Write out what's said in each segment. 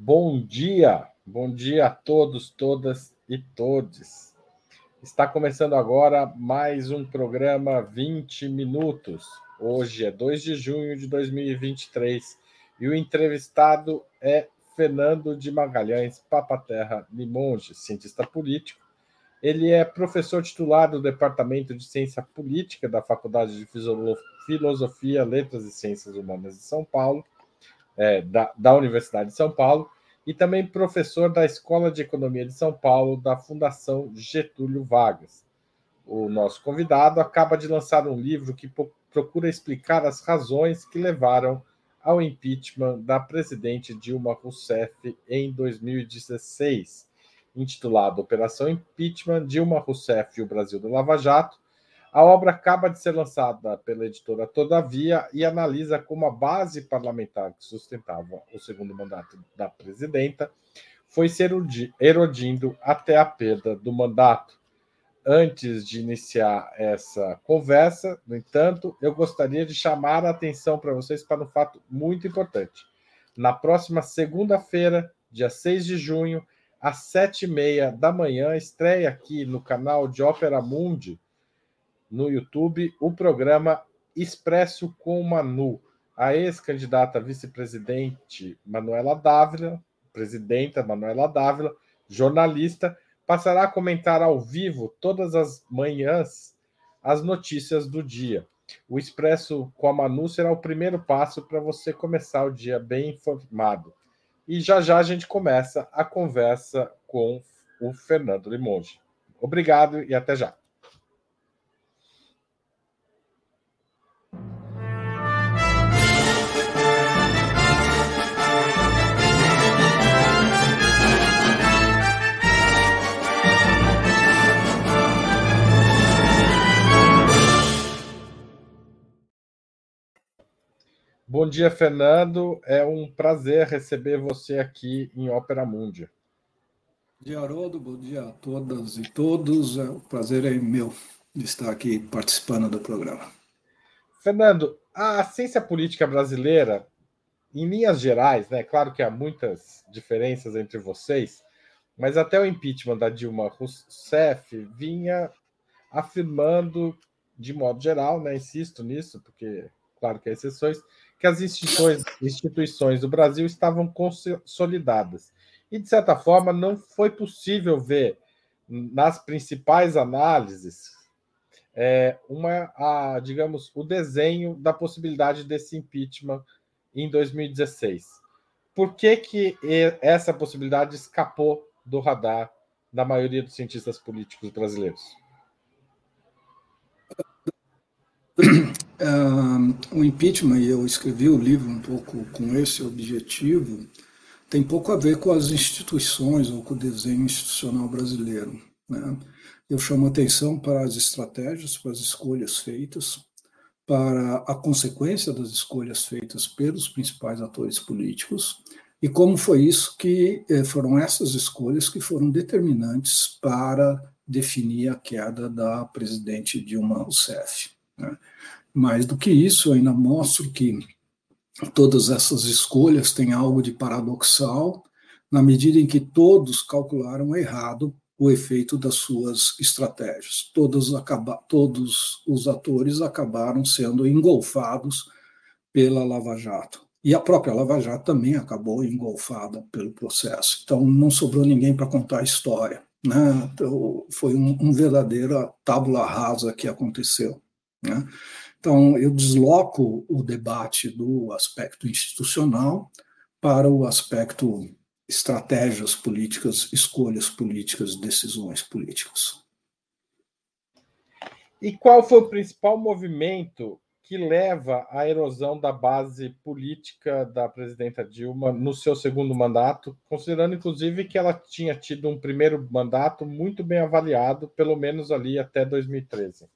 Bom dia, bom dia a todos, todas e todes. Está começando agora mais um programa 20 minutos. Hoje é 2 de junho de 2023 e o entrevistado é Fernando de Magalhães Papaterra Limonge, cientista político. Ele é professor titular do Departamento de Ciência Política da Faculdade de Filosofia, Letras e Ciências Humanas de São Paulo é, da, da Universidade de São Paulo e também professor da Escola de Economia de São Paulo da Fundação Getúlio Vargas. O nosso convidado acaba de lançar um livro que procura explicar as razões que levaram ao impeachment da presidente Dilma Rousseff em 2016, intitulado Operação Impeachment Dilma Rousseff e o Brasil do Lava Jato, a obra acaba de ser lançada pela editora Todavia e analisa como a base parlamentar que sustentava o segundo mandato da presidenta foi se erodindo até a perda do mandato. Antes de iniciar essa conversa, no entanto, eu gostaria de chamar a atenção para vocês para um fato muito importante. Na próxima segunda-feira, dia 6 de junho, às sete e meia da manhã, estreia aqui no canal de Ópera Mundi no YouTube o programa Expresso com Manu. A ex-candidata vice-presidente Manuela Dávila, presidenta Manuela Dávila, jornalista, passará a comentar ao vivo todas as manhãs as notícias do dia. O Expresso com a Manu será o primeiro passo para você começar o dia bem informado. E já já a gente começa a conversa com o Fernando Limonge. Obrigado e até já. Bom dia, Fernando. É um prazer receber você aqui em Ópera Mundi. Bom dia, Haroldo. Bom dia a todas e todos. É, o prazer é meu estar aqui participando do programa. Fernando, a ciência política brasileira, em linhas gerais, né? Claro que há muitas diferenças entre vocês, mas até o impeachment da Dilma Rousseff vinha afirmando, de modo geral, né? Insisto nisso, porque claro que há exceções, que as instituições, instituições do Brasil estavam consolidadas. E, de certa forma, não foi possível ver nas principais análises é, uma, a, digamos, o desenho da possibilidade desse impeachment em 2016. Por que, que essa possibilidade escapou do radar da maioria dos cientistas políticos brasileiros? Uh, o impeachment, e eu escrevi o livro um pouco com esse objetivo, tem pouco a ver com as instituições ou com o desenho institucional brasileiro. Né? Eu chamo atenção para as estratégias, para as escolhas feitas, para a consequência das escolhas feitas pelos principais atores políticos e como foi isso que eh, foram essas escolhas que foram determinantes para definir a queda da presidente Dilma Rousseff. Né? Mais do que isso, ainda mostro que todas essas escolhas têm algo de paradoxal, na medida em que todos calcularam errado o efeito das suas estratégias. Todos, acaba, todos os atores acabaram sendo engolfados pela Lava Jato. E a própria Lava Jato também acabou engolfada pelo processo. Então, não sobrou ninguém para contar a história. Né? Então, foi um, um verdadeira tábula rasa que aconteceu. Né? Então, eu desloco o debate do aspecto institucional para o aspecto estratégias políticas, escolhas políticas, decisões políticas. E qual foi o principal movimento que leva à erosão da base política da presidenta Dilma no seu segundo mandato, considerando inclusive que ela tinha tido um primeiro mandato muito bem avaliado, pelo menos ali até 2013?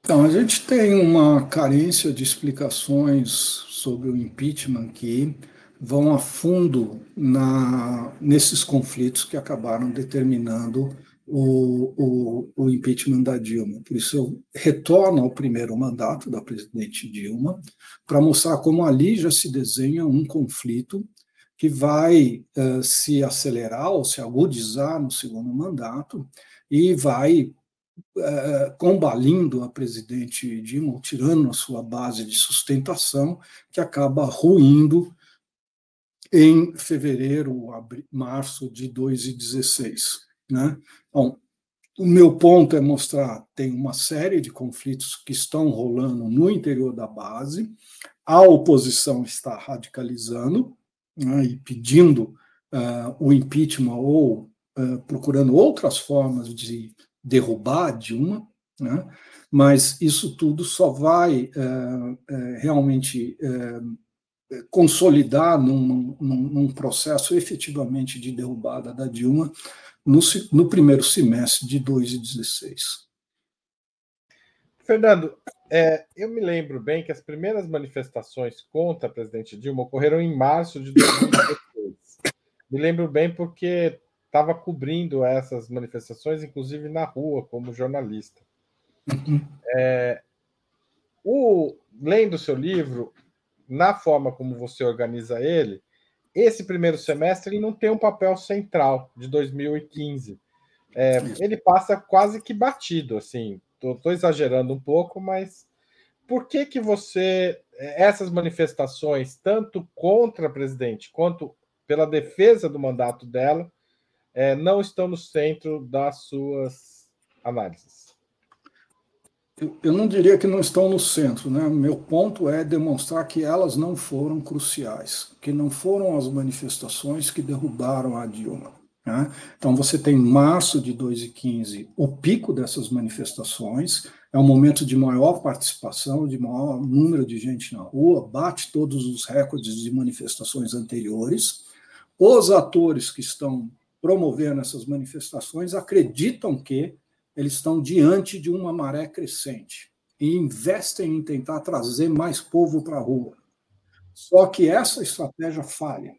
Então, a gente tem uma carência de explicações sobre o impeachment que vão a fundo na, nesses conflitos que acabaram determinando o, o, o, impeachment da Dilma. Por isso, eu retorno ao primeiro mandato da presidente Dilma para mostrar como ali já se desenha um conflito que vai uh, se acelerar ou se agudizar no segundo mandato e vai uh, combalindo a presidente Dilma, tirando a sua base de sustentação, que acaba ruindo em fevereiro, março de 2016. Né? Bom, o meu ponto é mostrar tem uma série de conflitos que estão rolando no interior da base, a oposição está radicalizando né, e pedindo uh, o impeachment ou uh, procurando outras formas de derrubar Dilma, né, mas isso tudo só vai uh, realmente consolidar num, num, num, processo efetivamente de derrubada da Dilma no, no primeiro semestre de 2016. Fernando, é, eu me lembro bem que as primeiras manifestações contra a presidente Dilma ocorreram em março de 2016. me lembro bem porque estava cobrindo essas manifestações, inclusive na rua, como jornalista. Uhum. É, o, lendo o seu livro, na forma como você organiza ele, esse primeiro semestre ele não tem um papel central de 2015. É, ele passa quase que batido, assim. Estou exagerando um pouco, mas por que que você essas manifestações, tanto contra a presidente quanto pela defesa do mandato dela, é, não estão no centro das suas análises? Eu não diria que não estão no centro, né? Meu ponto é demonstrar que elas não foram cruciais, que não foram as manifestações que derrubaram a Dilma. Né? Então, você tem março de 2015, o pico dessas manifestações, é um momento de maior participação, de maior número de gente na rua, bate todos os recordes de manifestações anteriores. Os atores que estão promovendo essas manifestações acreditam que eles estão diante de uma maré crescente e investem em tentar trazer mais povo para a rua. Só que essa estratégia falha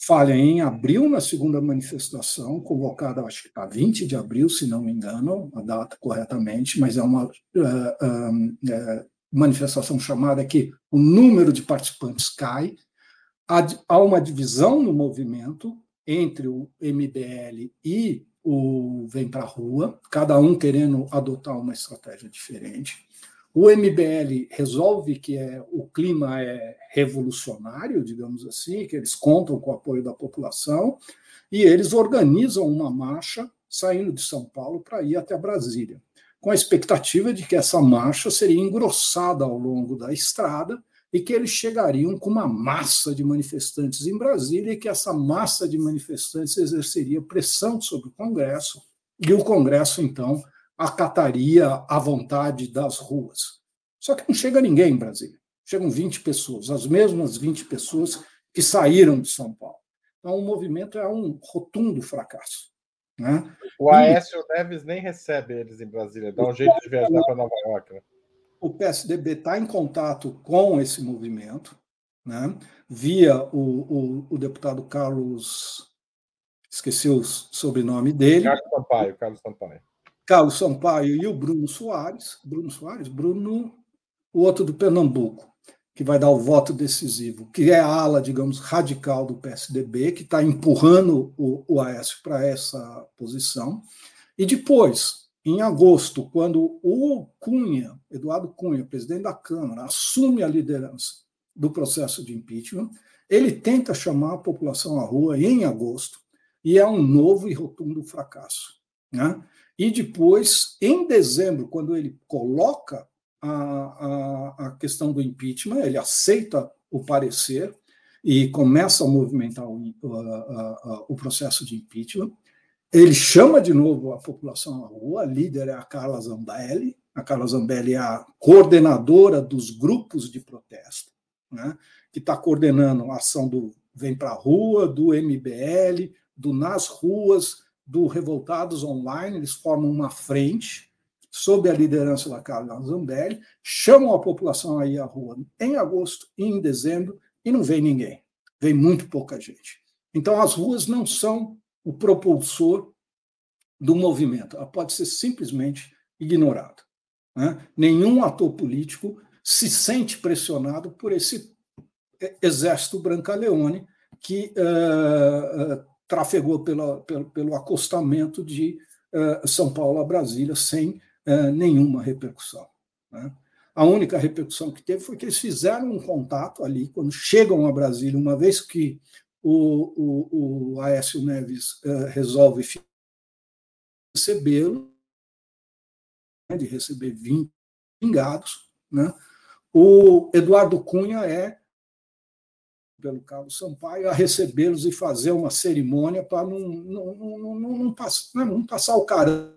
falha em abril, na segunda manifestação, convocada, acho que a 20 de abril, se não me engano, a data corretamente, mas é uma uh, uh, uh, manifestação chamada que o número de participantes cai, há uma divisão no movimento entre o MBL e o Vem para a Rua, cada um querendo adotar uma estratégia diferente. O MBL resolve que é, o clima é revolucionário, digamos assim, que eles contam com o apoio da população, e eles organizam uma marcha saindo de São Paulo para ir até Brasília, com a expectativa de que essa marcha seria engrossada ao longo da estrada e que eles chegariam com uma massa de manifestantes em Brasília e que essa massa de manifestantes exerceria pressão sobre o Congresso e o Congresso, então, acataria a vontade das ruas. Só que não chega ninguém em Brasília. Chegam 20 pessoas, as mesmas 20 pessoas que saíram de São Paulo. Então, o movimento é um rotundo fracasso. Né? O Aécio e, Neves nem recebe eles em Brasília, dá um jeito de viajar para Nova York. Né? O PSDB está em contato com esse movimento, né? via o, o, o deputado Carlos, esqueci o sobrenome dele. Carlos Sampaio, Carlos Sampaio. Carlos Sampaio e o Bruno Soares, Bruno Soares, Bruno, o outro do Pernambuco, que vai dar o voto decisivo, que é a ala, digamos, radical do PSDB, que está empurrando o, o Aécio para essa posição. E depois, em agosto, quando o Cunha, Eduardo Cunha, presidente da Câmara, assume a liderança do processo de impeachment, ele tenta chamar a população à rua em agosto, e é um novo e rotundo fracasso. Né? E depois, em dezembro, quando ele coloca a, a, a questão do impeachment, ele aceita o parecer e começa a movimentar o, a, o processo de impeachment. Ele chama de novo a população à rua, a líder é a Carla Zambelli, a Carla Zambelli é a coordenadora dos grupos de protesto, né, que está coordenando a ação do Vem para a Rua, do MBL, do Nas Ruas, do Revoltados Online, eles formam uma frente sob a liderança da Carla Zambelli, chamam a população aí à rua em agosto e em dezembro e não vem ninguém, vem muito pouca gente. Então as ruas não são o propulsor do movimento, ela pode ser simplesmente ignorada. Né? Nenhum ator político se sente pressionado por esse exército brancaleone que uh, trafegou pela, pelo, pelo acostamento de uh, São Paulo a Brasília sem nenhuma repercussão. Né? A única repercussão que teve foi que eles fizeram um contato ali, quando chegam a Brasília, uma vez que o, o, o Aécio Neves resolve recebê-lo, né, de receber vingados, né? o Eduardo Cunha é pelo Carlos Sampaio a recebê-los e fazer uma cerimônia para não, não, não, não, passar, não passar o cara.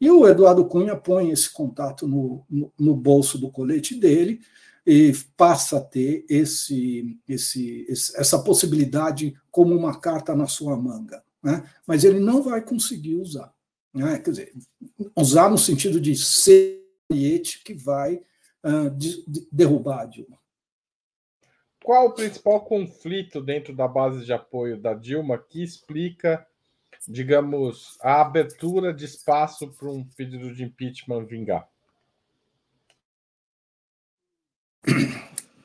E o Eduardo Cunha põe esse contato no, no, no, bolso do colete dele e passa a ter esse, esse, essa possibilidade como uma carta na sua manga. Né? Mas ele não vai conseguir usar. Né? Quer dizer, usar no sentido de ser que vai uh, de, de derrubar a Dilma. Qual o principal conflito dentro da base de apoio da Dilma que explica, digamos, a abertura de espaço para um pedido de impeachment vingar?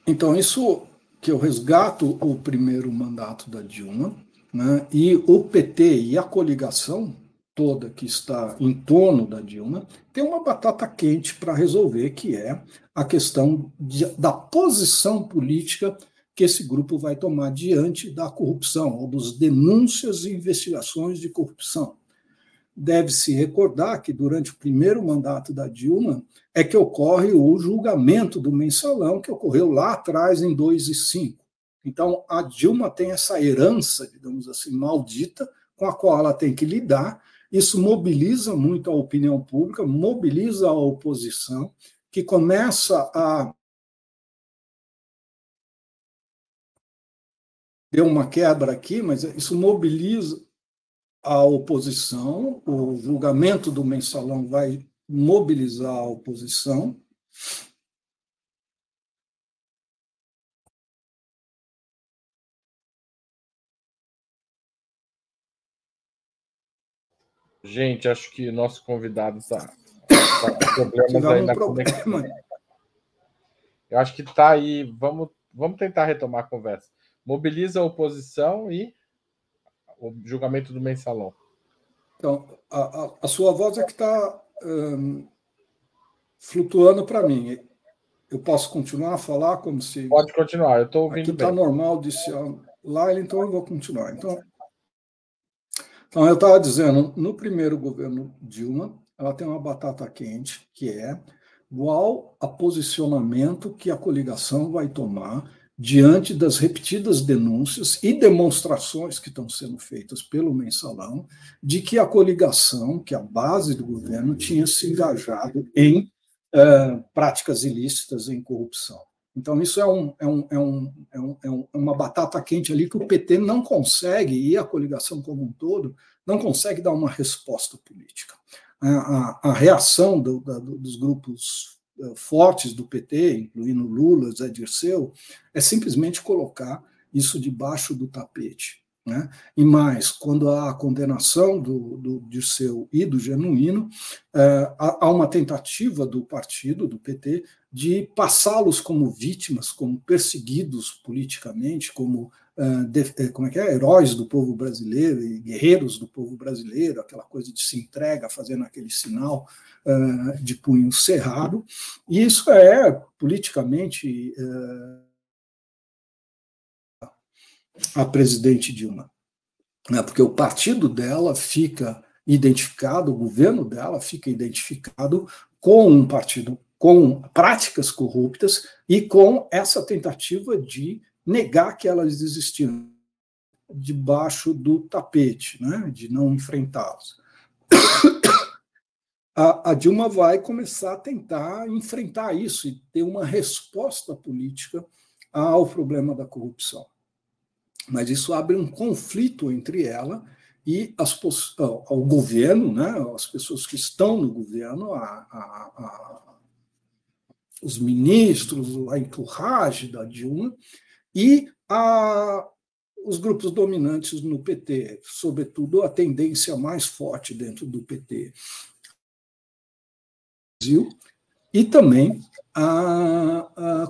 Então, isso que eu resgato o primeiro mandato da Dilma, né, e o PT e a coligação toda que está em torno da Dilma tem uma batata quente para resolver, que é a questão de, da posição política que esse grupo vai tomar diante da corrupção, ou dos denúncias e investigações de corrupção. Deve-se recordar que durante o primeiro mandato da Dilma é que ocorre o julgamento do mensalão, que ocorreu lá atrás, em 2 e 5. Então, a Dilma tem essa herança, digamos assim, maldita, com a qual ela tem que lidar, isso mobiliza muito a opinião pública, mobiliza a oposição, que começa a. Deu uma quebra aqui, mas isso mobiliza a oposição, o julgamento do mensalão vai mobilizar a oposição. Gente, acho que nosso convidado está tá com problemas aí na problema. conexão. Eu acho que está aí. Vamos, vamos tentar retomar a conversa. Mobiliza a oposição e o julgamento do mensalão. Então, a, a, a sua voz é que está um, flutuando para mim. Eu posso continuar a falar como se. Pode continuar, eu estou ouvindo. Aqui está normal, disse lá, então eu vou continuar. Então, então, eu estava dizendo, no primeiro governo Dilma, ela tem uma batata quente, que é qual a posicionamento que a coligação vai tomar diante das repetidas denúncias e demonstrações que estão sendo feitas pelo mensalão de que a coligação, que a base do governo, tinha se engajado em uh, práticas ilícitas, em corrupção. Então, isso é, um, é, um, é, um, é, um, é uma batata quente ali que o PT não consegue, e a coligação como um todo, não consegue dar uma resposta política. A, a, a reação do, da, dos grupos fortes do PT, incluindo Lula, Zé Dirceu, é simplesmente colocar isso debaixo do tapete. Né? E mais, quando há a condenação do, do Dirceu e do Genuíno, é, há uma tentativa do partido, do PT, de passá-los como vítimas, como perseguidos politicamente, como, uh, de, eh, como é que é? heróis do povo brasileiro e guerreiros do povo brasileiro, aquela coisa de se entrega fazendo aquele sinal uh, de punho cerrado. E isso é politicamente. Uh, a presidente Dilma, né? porque o partido dela fica identificado, o governo dela fica identificado com um partido com práticas corruptas e com essa tentativa de negar que elas existiam debaixo do tapete, né? de não enfrentá-las. A, a Dilma vai começar a tentar enfrentar isso e ter uma resposta política ao problema da corrupção mas isso abre um conflito entre ela e as, o governo, né, as pessoas que estão no governo, a, a, os ministros, a entourage da Dilma, e os grupos dominantes no PT, sobretudo a tendência mais forte dentro do PT, e também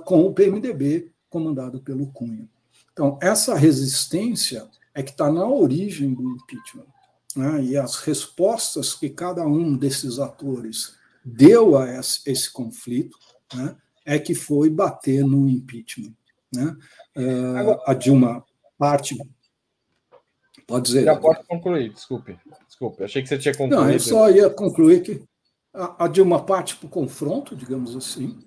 com o PMDB, comandado pelo Cunha. Então, essa resistência é que está na origem do impeachment. Né? E as respostas que cada um desses atores deu a esse, esse conflito né? é que foi bater no impeachment. Né? Uh, a Dilma parte. Pode dizer. Já pode concluir, desculpe. Desculpe, achei que você tinha concluído. Não, eu só ia concluir que a, a Dilma parte para o confronto, digamos assim,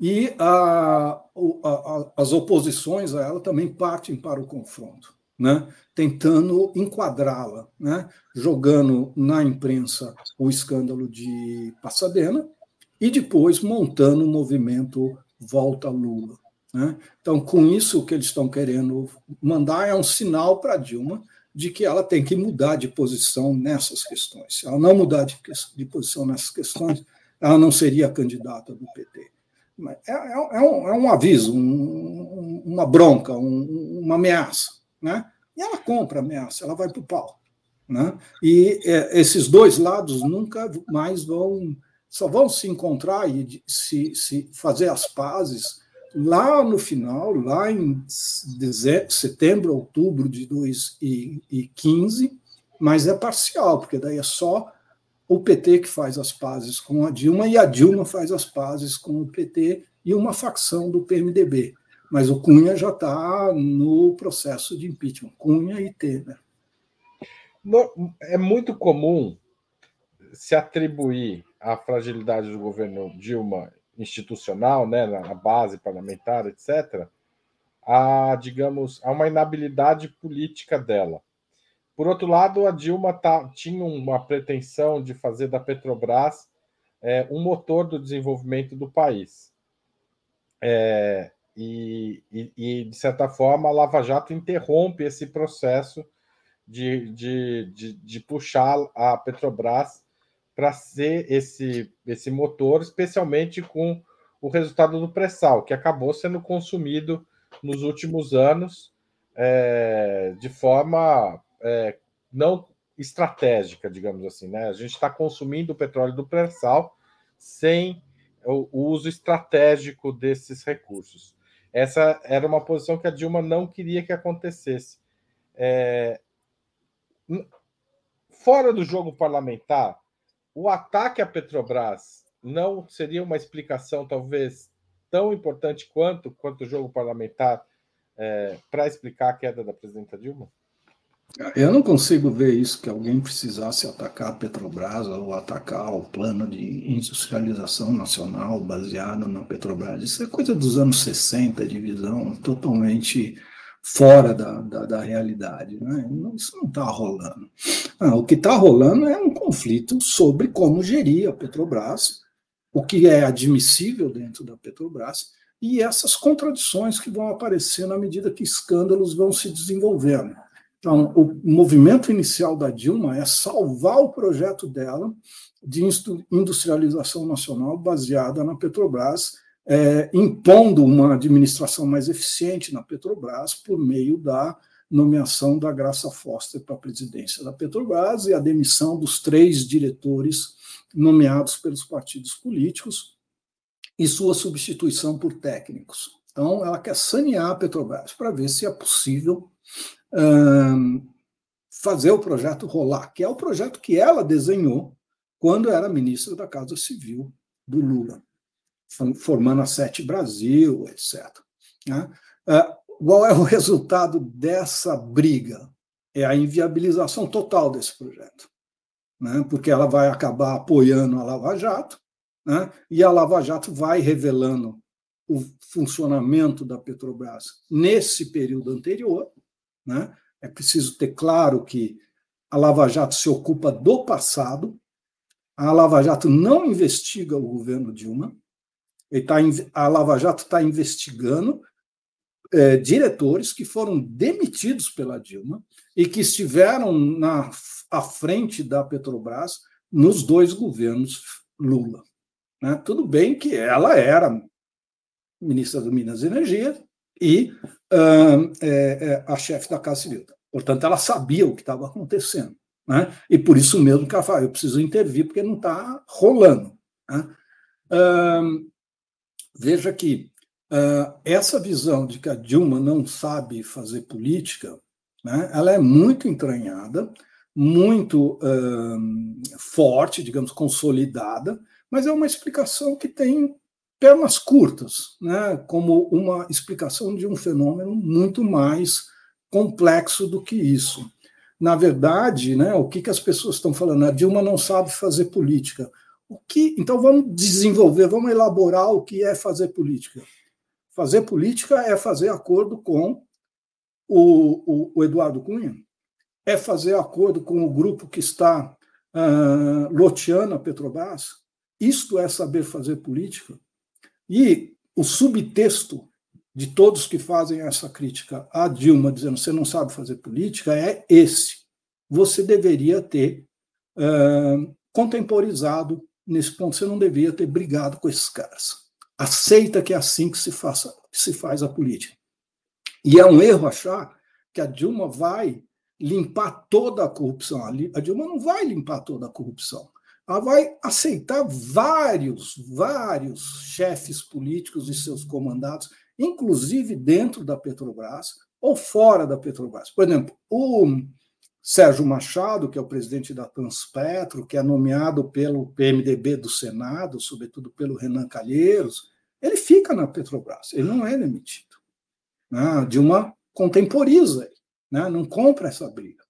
e a, a, as oposições a ela também partem para o confronto, né? tentando enquadrá-la, né? jogando na imprensa o escândalo de Passadena e depois montando o movimento Volta Lula. Né? Então, com isso, o que eles estão querendo mandar é um sinal para Dilma de que ela tem que mudar de posição nessas questões. Se ela não mudar de, de posição nessas questões, ela não seria candidata do PT. É, é, é, um, é um, aviso, um, uma bronca, um, uma ameaça. Né? E ela compra a ameaça, ela vai para o pau. Né? E é, esses dois lados nunca mais vão, só vão se encontrar e se, se fazer as pazes lá no final, lá em setembro, outubro de 2015, mas é parcial, porque daí é só o PT que faz as pazes com a Dilma e a Dilma faz as pazes com o PT e uma facção do PMDB. Mas o Cunha já está no processo de impeachment, Cunha e Temer. É muito comum se atribuir a fragilidade do governo Dilma institucional, né, na base parlamentar, etc., a, digamos, a uma inabilidade política dela. Por outro lado, a Dilma tá, tinha uma pretensão de fazer da Petrobras é, um motor do desenvolvimento do país. É, e, e, e, de certa forma, a Lava Jato interrompe esse processo de, de, de, de puxar a Petrobras para ser esse, esse motor, especialmente com o resultado do pré-sal, que acabou sendo consumido nos últimos anos é, de forma é, não estratégica, digamos assim. Né? A gente está consumindo o petróleo do pré-sal sem o, uso estratégico desses recursos. Essa era uma posição que a Dilma não queria que acontecesse. É... Fora do jogo parlamentar, o ataque à Petrobras não seria uma explicação, talvez, tão importante quanto, quanto o jogo parlamentar é, para explicar a queda da presidenta Dilma? Eu não consigo ver isso, que alguém precisasse atacar a Petrobras ou atacar o plano de industrialização nacional baseado na Petrobras. Isso é coisa dos anos 60, de visão totalmente fora da, da, da realidade. Né? Isso não está rolando. Ah, o que está rolando é um conflito sobre como gerir a Petrobras, o que é admissível dentro da Petrobras, e essas contradições que vão aparecer na medida que escândalos vão se desenvolvendo. Então, o movimento inicial da Dilma é salvar o projeto dela de industrialização nacional baseada na Petrobras, é, impondo uma administração mais eficiente na Petrobras por meio da nomeação da Graça Foster para a presidência da Petrobras e a demissão dos três diretores nomeados pelos partidos políticos e sua substituição por técnicos. Então, ela quer sanear a Petrobras para ver se é possível fazer o projeto rolar, que é o projeto que ela desenhou quando era ministra da Casa Civil do Lula, formando a Sete Brasil, etc. Qual é o resultado dessa briga? É a inviabilização total desse projeto, né? porque ela vai acabar apoiando a Lava Jato, né? e a Lava Jato vai revelando o funcionamento da Petrobras nesse período anterior, né? É preciso ter claro que a Lava Jato se ocupa do passado, a Lava Jato não investiga o governo Dilma, tá, a Lava Jato está investigando é, diretores que foram demitidos pela Dilma e que estiveram na, à frente da Petrobras nos dois governos Lula. Né? Tudo bem que ela era ministra do Minas e Energia, e uh, é, a chefe da Casa Civil. Portanto, ela sabia o que estava acontecendo. Né? E por isso mesmo que ela falou, eu preciso intervir porque não está rolando. Né? Uh, veja que uh, essa visão de que a Dilma não sabe fazer política, né, ela é muito entranhada, muito uh, forte, digamos, consolidada, mas é uma explicação que tem pernas curtas, né, como uma explicação de um fenômeno muito mais complexo do que isso. Na verdade, né, o que, que as pessoas estão falando? A Dilma não sabe fazer política. O que? Então vamos desenvolver, vamos elaborar o que é fazer política. Fazer política é fazer acordo com o, o, o Eduardo Cunha, é fazer acordo com o grupo que está uh, loteando a Petrobras. Isto é saber fazer política. E o subtexto de todos que fazem essa crítica a Dilma, dizendo você não sabe fazer política, é esse. Você deveria ter uh, contemporizado nesse ponto, você não deveria ter brigado com esses caras. Aceita que é assim que se, faça, que se faz a política. E é um erro achar que a Dilma vai limpar toda a corrupção. A Dilma não vai limpar toda a corrupção ela vai aceitar vários, vários chefes políticos e seus comandados, inclusive dentro da Petrobras ou fora da Petrobras. Por exemplo, o Sérgio Machado, que é o presidente da Transpetro, que é nomeado pelo PMDB do Senado, sobretudo pelo Renan Calheiros, ele fica na Petrobras, ele não é demitido. Né? Dilma contemporiza ele, né? não compra essa briga.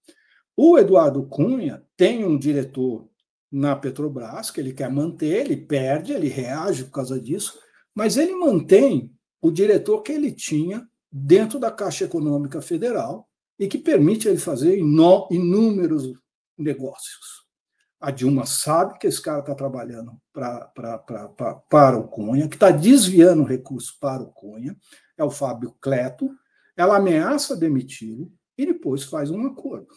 O Eduardo Cunha tem um diretor na Petrobras, que ele quer manter, ele perde, ele reage por causa disso, mas ele mantém o diretor que ele tinha dentro da Caixa Econômica Federal e que permite ele fazer inúmeros negócios. A Dilma sabe que esse cara está trabalhando pra, pra, pra, pra, para o Cunha, que está desviando recursos para o Cunha, é o Fábio Cleto, ela ameaça demiti-lo e depois faz um acordo.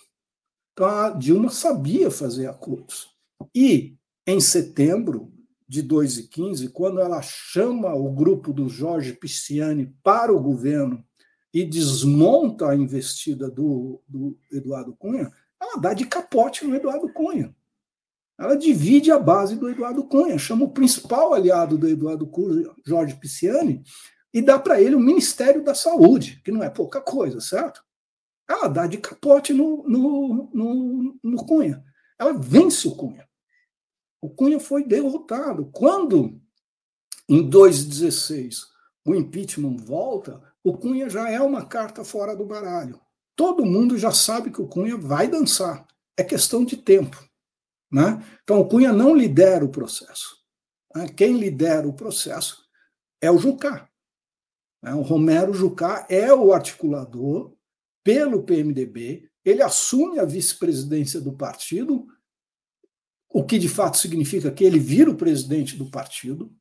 Então a Dilma sabia fazer acordos. E, em setembro de 2015, quando ela chama o grupo do Jorge Pisciani para o governo e desmonta a investida do, do Eduardo Cunha, ela dá de capote no Eduardo Cunha. Ela divide a base do Eduardo Cunha, chama o principal aliado do Eduardo Cunha, Jorge Pisciani, e dá para ele o Ministério da Saúde, que não é pouca coisa, certo? Ela dá de capote no, no, no, no Cunha. Ela vence o Cunha. O Cunha foi derrotado. Quando, em 2016, o impeachment volta, o Cunha já é uma carta fora do baralho. Todo mundo já sabe que o Cunha vai dançar. É questão de tempo. Né? Então, o Cunha não lidera o processo. Né? Quem lidera o processo é o Jucá. Né? O Romero Jucá é o articulador pelo PMDB, ele assume a vice-presidência do partido o que de fato significa que ele vira o presidente do partido,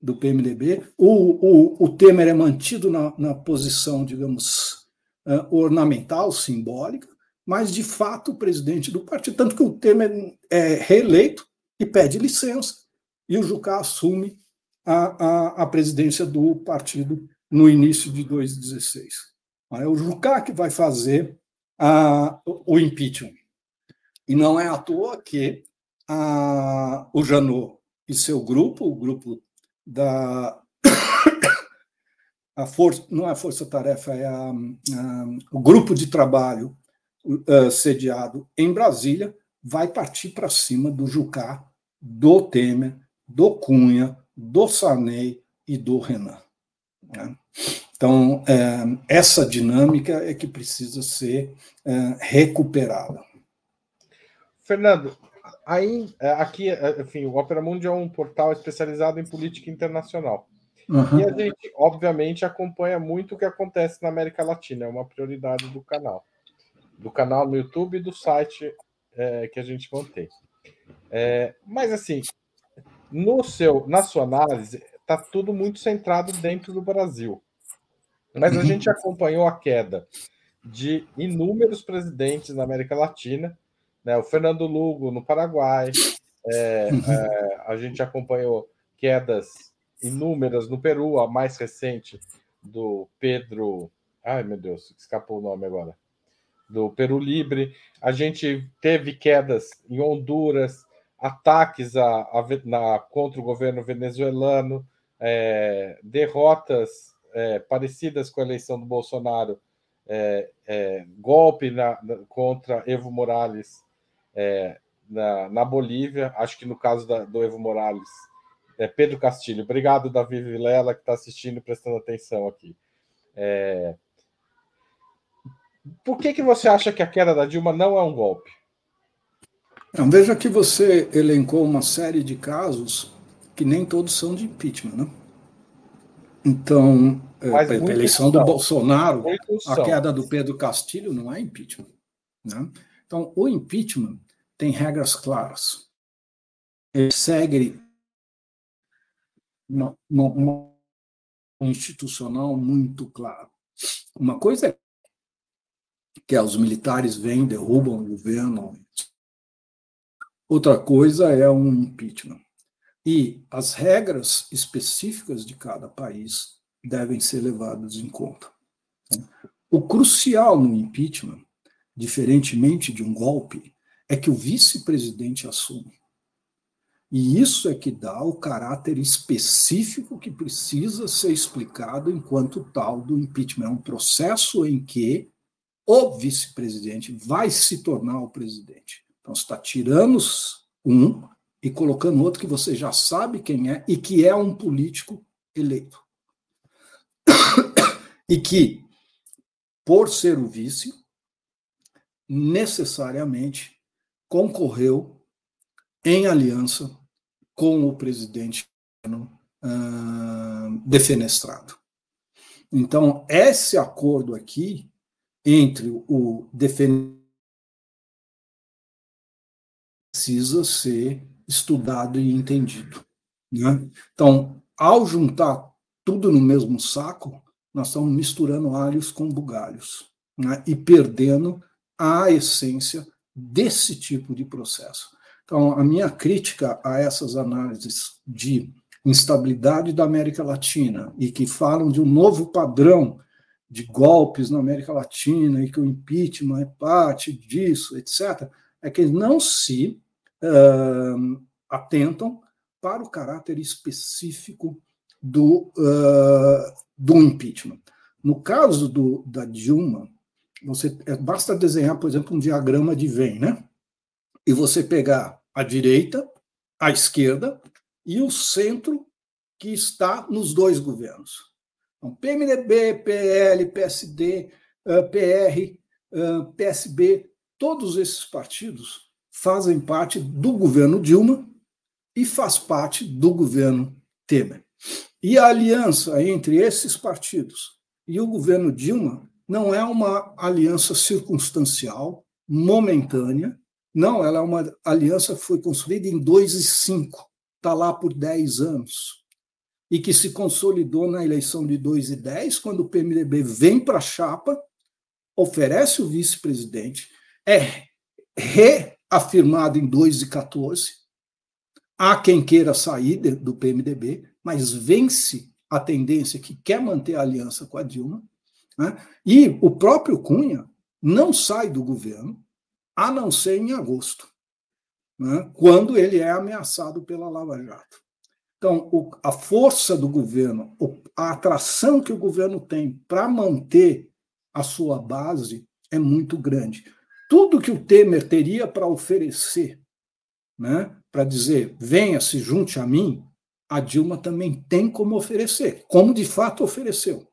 do PMDB. O, o, o Temer é mantido na, na posição, digamos, uh, ornamental, simbólica, mas de fato o presidente do partido. Tanto que o Temer é reeleito e pede licença, e o Jucá assume a, a, a presidência do partido no início de 2016. É o Jucá que vai fazer a, o impeachment. E não é à toa que a, o Janot e seu grupo, o grupo da. A força, não é a força-tarefa, é a, a, o grupo de trabalho uh, sediado em Brasília, vai partir para cima do Jucá, do Temer, do Cunha, do Sarney e do Renan. Né? Então, é, essa dinâmica é que precisa ser é, recuperada. Fernando, Aí, é, aqui, é, enfim, o Opera Mundi é um portal especializado em política internacional. Uhum. E a gente, obviamente, acompanha muito o que acontece na América Latina, é uma prioridade do canal. Do canal no YouTube e do site é, que a gente mantém. É, mas, assim, no seu, na sua análise, está tudo muito centrado dentro do Brasil. Mas a uhum. gente acompanhou a queda de inúmeros presidentes na América Latina né? O Fernando Lugo no Paraguai, é, é, a gente acompanhou quedas inúmeras no Peru, a mais recente do Pedro. Ai, meu Deus, escapou o nome agora. Do Peru Libre. A gente teve quedas em Honduras, ataques a, a, na, contra o governo venezuelano. é, derrotas é, parecidas com a eleição do Bolsonaro, é, é golpe na, na, contra Evo Morales é, na, na, Bolívia, acho que no caso da, do Evo Morales, é Pedro Castilho. Obrigado, Davi Vilela, que está assistindo e prestando atenção aqui. É, por que, que você acha que a queda da Dilma não é um golpe? Não, veja que você elencou uma série de casos que nem todos são de impeachment, né? Então, é, a eleição do Bolsonaro, a queda do Pedro Castilho não é impeachment. Né? Então, o impeachment tem regras claras. Ele segue uma, uma, institucional muito claro. Uma coisa é que os militares vêm, derrubam o governo. Outra coisa é um impeachment. E as regras específicas de cada país devem ser levadas em conta. O crucial no impeachment, diferentemente de um golpe, é que o vice-presidente assume. E isso é que dá o caráter específico que precisa ser explicado enquanto tal do impeachment. É um processo em que o vice-presidente vai se tornar o presidente. Então, você está tirando um e colocando outro que você já sabe quem é e que é um político eleito. e que, por ser o vice, necessariamente concorreu em aliança com o presidente uh, defenestrado. Então, esse acordo aqui entre o defenestrado precisa ser estudado e entendido. Né? Então, ao juntar tudo no mesmo saco, nós estamos misturando alhos com bugalhos né? e perdendo a essência desse tipo de processo. Então, a minha crítica a essas análises de instabilidade da América Latina e que falam de um novo padrão de golpes na América Latina e que o impeachment é parte disso, etc., é que não se uh, atentam para o caráter específico do, uh, do impeachment. No caso do, da Dilma, você é, basta desenhar, por exemplo, um diagrama de Venn, né? E você pegar a direita, a esquerda e o centro que está nos dois governos. Então, PMDB, PL, PSD, PR, PSB, todos esses partidos fazem parte do governo Dilma e faz parte do governo Temer. E a aliança entre esses partidos e o governo Dilma não é uma aliança circunstancial, momentânea, não, ela é uma aliança que foi construída em 2 e 5, está lá por 10 anos, e que se consolidou na eleição de 2 e 10, quando o PMDB vem para a chapa, oferece o vice-presidente, é reafirmado em 2 e 14, Há quem queira sair do PMDB, mas vence a tendência que quer manter a aliança com a Dilma. Né? E o próprio Cunha não sai do governo, a não ser em agosto, né? quando ele é ameaçado pela Lava Jato. Então, o, a força do governo, a atração que o governo tem para manter a sua base é muito grande. Tudo que o Temer teria para oferecer né, para dizer venha, se junte a mim, a Dilma também tem como oferecer, como de fato ofereceu.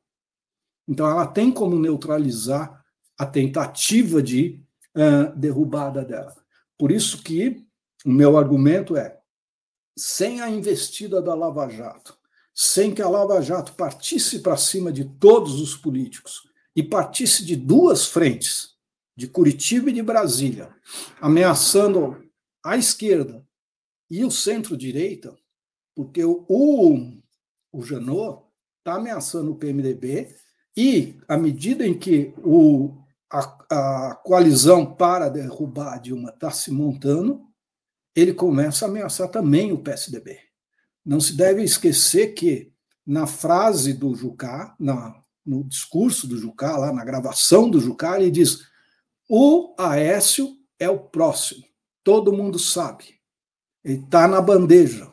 Então, ela tem como neutralizar a tentativa de uh, derrubada dela. Por isso que o meu argumento é: sem a investida da Lava Jato, sem que a Lava Jato partisse para cima de todos os políticos e partisse de duas frentes, de Curitiba e de Brasília, ameaçando a esquerda e o centro-direita, porque o, o, o Janot está ameaçando o PMDB e, à medida em que o, a, a coalizão para derrubar Dilma está se montando, ele começa a ameaçar também o PSDB. Não se deve esquecer que, na frase do Jucá, na, no discurso do Jucá, lá na gravação do Jucá, ele diz: o Aécio é o próximo, todo mundo sabe. Ele está na bandeja.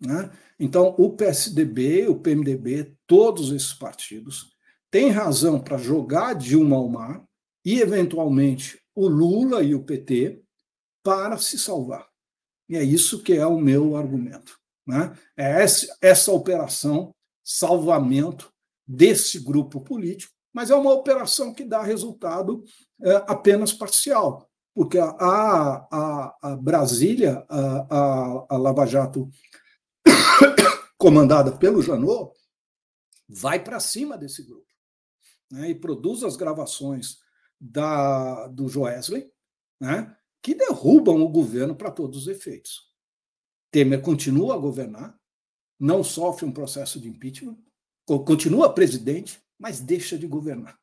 Né? Então, o PSDB, o PMDB, todos esses partidos têm razão para jogar Dilma ao mar e, eventualmente, o Lula e o PT para se salvar. E é isso que é o meu argumento. Né? É essa, operação salvamento desse grupo político, mas é uma operação que dá resultado é, apenas parcial, porque a, a, a Brasília, a, a Lava Jato, comandada pelo Janot, vai para cima desse grupo né, e produz as gravações da, do Joesley, né, que derrubam o governo para todos os efeitos. Temer continua a governar, não sofre um processo de impeachment, continua presidente, mas deixa de governar.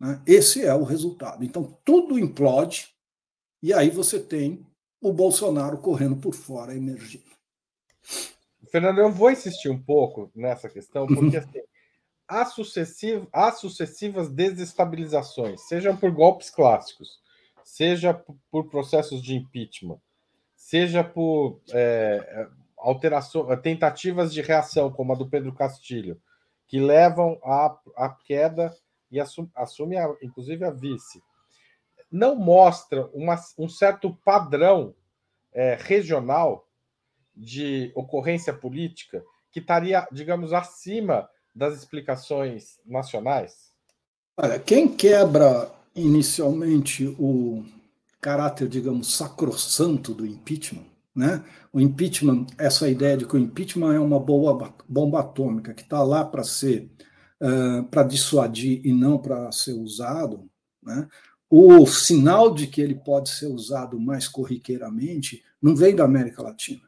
Né? Esse é o resultado. Então, tudo implode, e aí você tem o Bolsonaro correndo por fora, emergindo. Fernando, eu vou insistir um pouco nessa questão, porque assim, há, sucessiv há sucessivas desestabilizações, sejam por golpes clássicos, seja por processos de impeachment, seja por é, alterações, tentativas de reação, como a do Pedro Castilho, que levam à, à queda e assume, assume a, inclusive a vice. Não mostra uma, um certo padrão é, regional de ocorrência política que estaria, digamos, acima das explicações nacionais? Olha, quem quebra inicialmente o caráter, digamos, sacrossanto do impeachment, né? O impeachment, essa ideia de que o impeachment é uma boa bomba atômica que está lá para ser uh, para dissuadir e não para ser usado, né? O sinal de que ele pode ser usado mais corriqueiramente não vem da América Latina,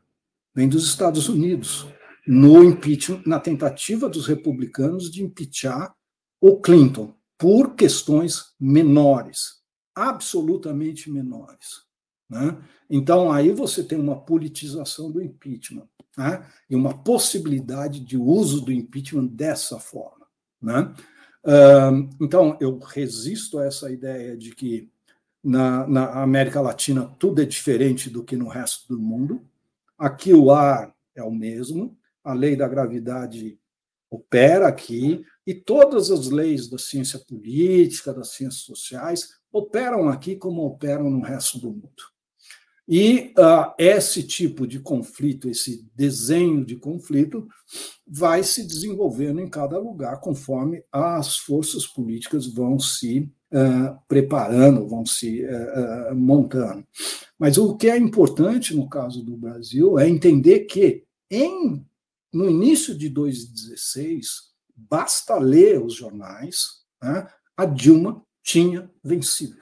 vem dos Estados Unidos, no impeachment, na tentativa dos republicanos de impeachar o Clinton por questões menores, absolutamente menores. Né? Então, aí você tem uma politização do impeachment né? e uma possibilidade de uso do impeachment dessa forma. Né? então, eu resisto a essa ideia de que na, na, América Latina tudo é diferente do que no resto do mundo. Aqui o ar é o mesmo, a lei da gravidade opera aqui, e todas as leis da ciência política, das ciências sociais, operam aqui como operam no resto do mundo. E uh, esse tipo de conflito, esse desenho de conflito, vai se desenvolvendo em cada lugar conforme as forças políticas vão se uh, preparando, vão se uh, montando. Mas o que é importante no caso do Brasil é entender que, em, no início de 2016, basta ler os jornais, né? a Dilma tinha vencido.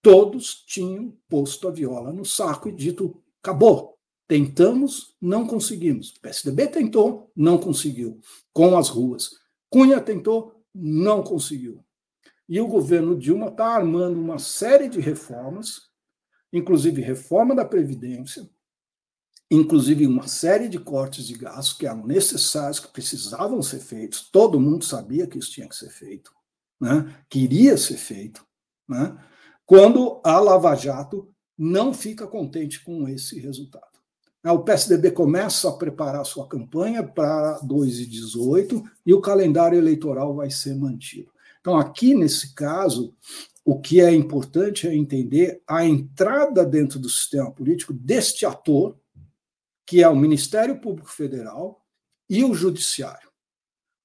Todos tinham posto a viola no saco e dito: acabou. Tentamos, não conseguimos. PSDB tentou, não conseguiu. Com as ruas. Cunha tentou, não conseguiu. E o governo Dilma está armando uma série de reformas, inclusive reforma da Previdência, inclusive uma série de cortes de gastos que eram necessários, que precisavam ser feitos, todo mundo sabia que isso tinha que ser feito, né? que iria ser feito, né? quando a Lava Jato não fica contente com esse resultado. O PSDB começa a preparar sua campanha para 2018 e o calendário eleitoral vai ser mantido. Então, aqui nesse caso, o que é importante é entender a entrada dentro do sistema político deste ator, que é o Ministério Público Federal e o Judiciário,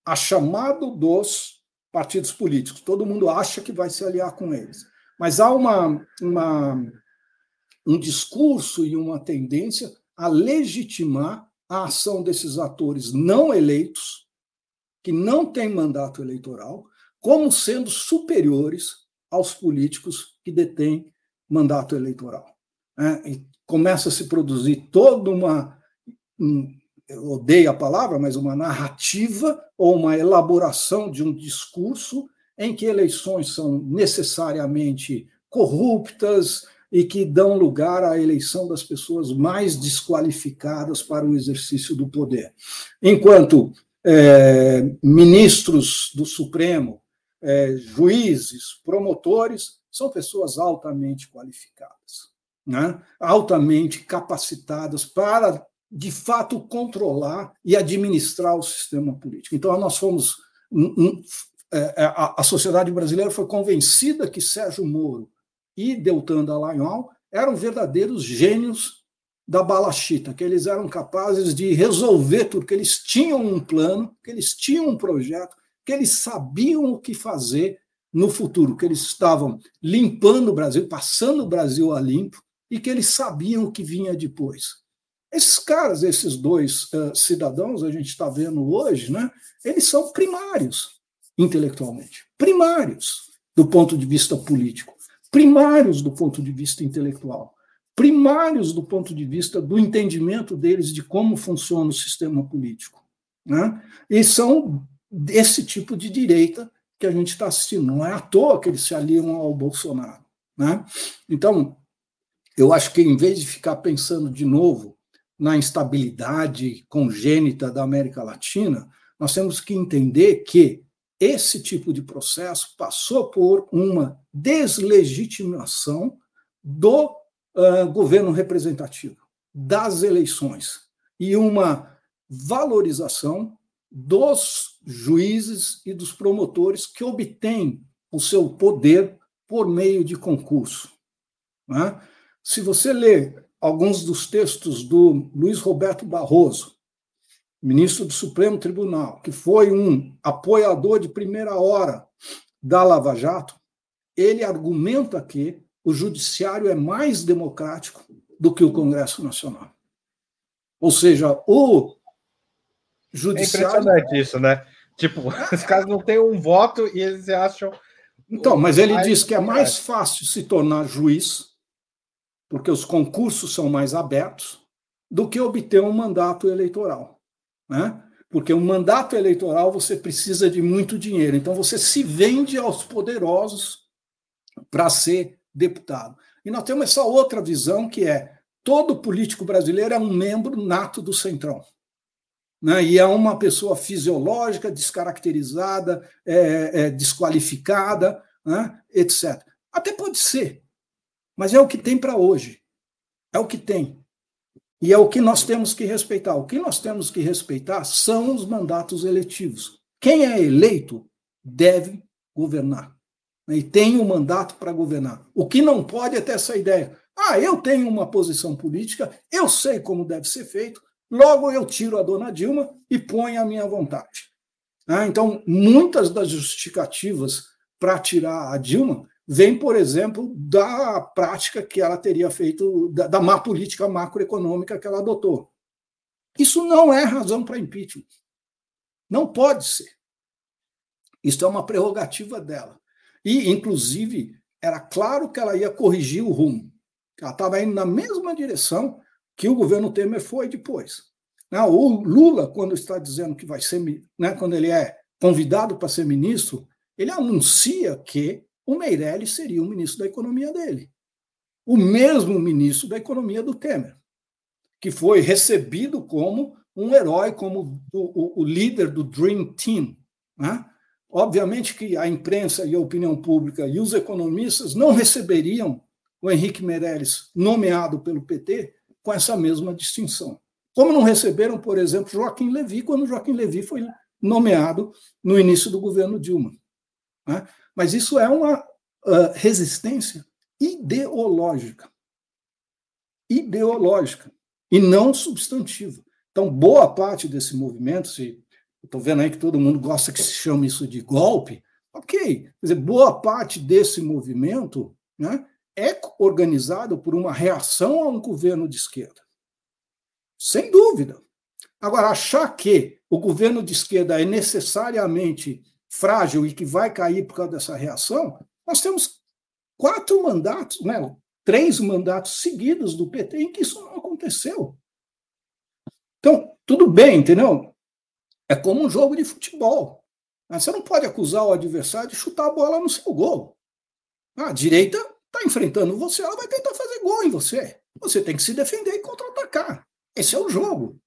a chamado dos partidos políticos. Todo mundo acha que vai se aliar com eles. Mas há uma, uma, um discurso e uma tendência a legitimar a ação desses atores não eleitos, que não têm mandato eleitoral, como sendo superiores aos políticos que detêm mandato eleitoral. É, começa a se produzir toda uma, eu odeio a palavra, mas uma narrativa ou uma elaboração de um discurso em que eleições são necessariamente corruptas e que dão lugar à eleição das pessoas mais desqualificadas para o exercício do poder. Enquanto é, ministros do Supremo, é, juízes, promotores, são pessoas altamente qualificadas né, altamente capacitadas para de fato, controlar e administrar o sistema político. Então, nós fomos. É, é, a sociedade brasileira foi convencida que Sérgio Moro e Deltan Dallagnol eram verdadeiros gênios da balachita, que eles eram capazes de resolver tudo, que eles tinham um plano, que eles tinham um projeto, que eles sabiam o que fazer no futuro, que eles estavam limpando o Brasil, passando o Brasil a limpo, e que eles sabiam o que vinha depois. Esses caras, esses dois uh, cidadãos, a gente está vendo hoje, né, eles são primários intelectualmente, primários do ponto de vista político, primários do ponto de vista intelectual, primários do ponto de vista do entendimento deles de como funciona o sistema político. Né? E são desse tipo de direita que a gente está assistindo. Não é à toa que eles se aliam ao Bolsonaro. Né? Então, eu acho que em vez de ficar pensando de novo na instabilidade congênita da América Latina, nós temos que entender que esse tipo de processo passou por uma deslegitimação do uh, governo representativo, das eleições, e uma valorização dos juízes e dos promotores que obtêm o seu poder por meio de concurso. Né? Se você ler alguns dos textos do Luiz Roberto Barroso, ministro do Supremo Tribunal, que foi um apoiador de primeira hora da Lava Jato, ele argumenta que o judiciário é mais democrático do que o Congresso Nacional. Ou seja, o judiciário. É impressionante isso, né? Tipo, os caras não têm um voto e eles acham. Então, mas ele diz que é mais fácil se tornar juiz porque os concursos são mais abertos, do que obter um mandato eleitoral. Né? Porque um mandato eleitoral você precisa de muito dinheiro. Então você se vende aos poderosos para ser deputado. E nós temos essa outra visão que é todo político brasileiro é um membro nato do Centrão. Né? E é uma pessoa fisiológica, descaracterizada, é, é, desqualificada, né? etc. Até pode ser, mas é o que tem para hoje. É o que tem. E é o que nós temos que respeitar. O que nós temos que respeitar são os mandatos eletivos. Quem é eleito deve governar. E tem um mandato para governar. O que não pode é ter essa ideia. Ah, eu tenho uma posição política, eu sei como deve ser feito, logo eu tiro a dona Dilma e ponho a minha vontade. Ah, então, muitas das justificativas para tirar a Dilma vem, por exemplo, da prática que ela teria feito, da, da má política macroeconômica que ela adotou. Isso não é razão para impeachment. Não pode ser. Isso é uma prerrogativa dela. E, inclusive, era claro que ela ia corrigir o rumo. Ela estava indo na mesma direção que o governo Temer foi depois. Né, o Lula, quando está dizendo que vai ser, né, quando ele é convidado para ser ministro, ele anuncia que o Meirelles seria o ministro da Economia dele. O mesmo ministro da Economia do Temer, que foi recebido como um herói, como o, o, o líder do Dream Team. Né? Obviamente que a imprensa e a opinião pública e os economistas não receberiam o Henrique Meirelles nomeado pelo PT com essa mesma distinção. Como não receberam, por exemplo, Joaquim Levy, quando Joaquim Levy foi nomeado no início do governo Dilma. Né? Mas isso é uma uh, resistência ideológica. Ideológica. E não substantiva. Então, boa parte desse movimento, se estou vendo aí que todo mundo gosta que se chame isso de golpe, ok. Quer dizer, boa parte desse movimento né, é organizado por uma reação a um governo de esquerda. Sem dúvida. Agora, achar que o governo de esquerda é necessariamente frágil e que vai cair por causa dessa reação, nós temos quatro mandatos, né, três mandatos seguidos do PT em que isso não aconteceu. Então, tudo bem, entendeu? É como um jogo de futebol. Você não pode acusar o adversário de chutar a bola no seu gol. A direita está enfrentando você, ela vai tentar fazer gol em você. Você tem que se defender e contra-atacar. Esse é o jogo.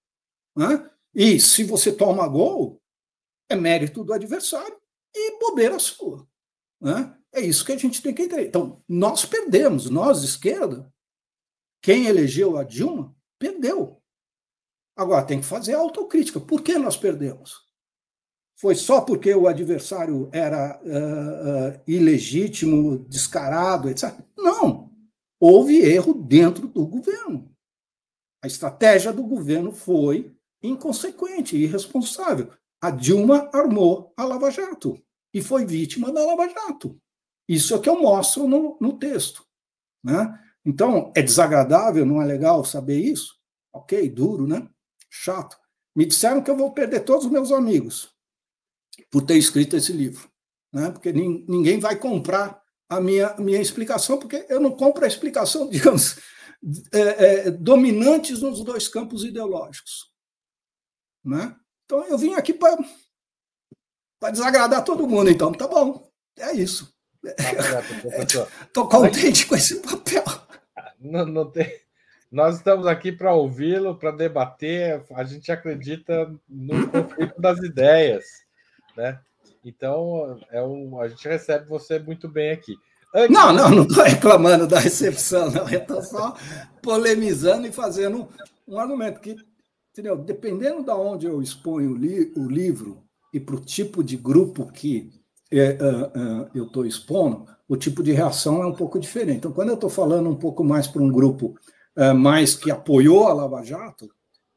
Né? E se você toma gol, é mérito do adversário e bobeira sua. Né? É isso que a gente tem que entender. Então, nós perdemos, nós, esquerda, quem elegeu a Dilma, perdeu. Agora, tem que fazer autocrítica. Por que nós perdemos? Foi só porque o adversário era uh, uh, ilegítimo, descarado, etc. Não. Houve erro dentro do governo. A estratégia do governo foi inconsequente, irresponsável. A Dilma armou a Lava Jato e foi vítima da Lava Jato. Isso é que eu mostro no, no texto. Né? Então, é desagradável, não é legal saber isso? Ok, duro, né? Chato. Me disseram que eu vou perder todos os meus amigos por ter escrito esse livro. Né? Porque ninguém vai comprar a minha, minha explicação, porque eu não compro a explicação, digamos, é, é, dominantes nos dois campos ideológicos. Né? Então, eu vim aqui para desagradar todo mundo, então, tá bom, é isso. Estou contente com esse papel. Não, não tem... Nós estamos aqui para ouvi-lo, para debater. A gente acredita no conflito das ideias, né? Então, é um, a gente recebe você muito bem aqui. Antes... Não, não, não estou reclamando da recepção, não. Eu estou só polemizando e fazendo um argumento que, entendeu? Dependendo de onde eu exponho o, li o livro e para o tipo de grupo que é, uh, uh, eu estou expondo, o tipo de reação é um pouco diferente. Então, quando eu estou falando um pouco mais para um grupo uh, mais que apoiou a Lava Jato,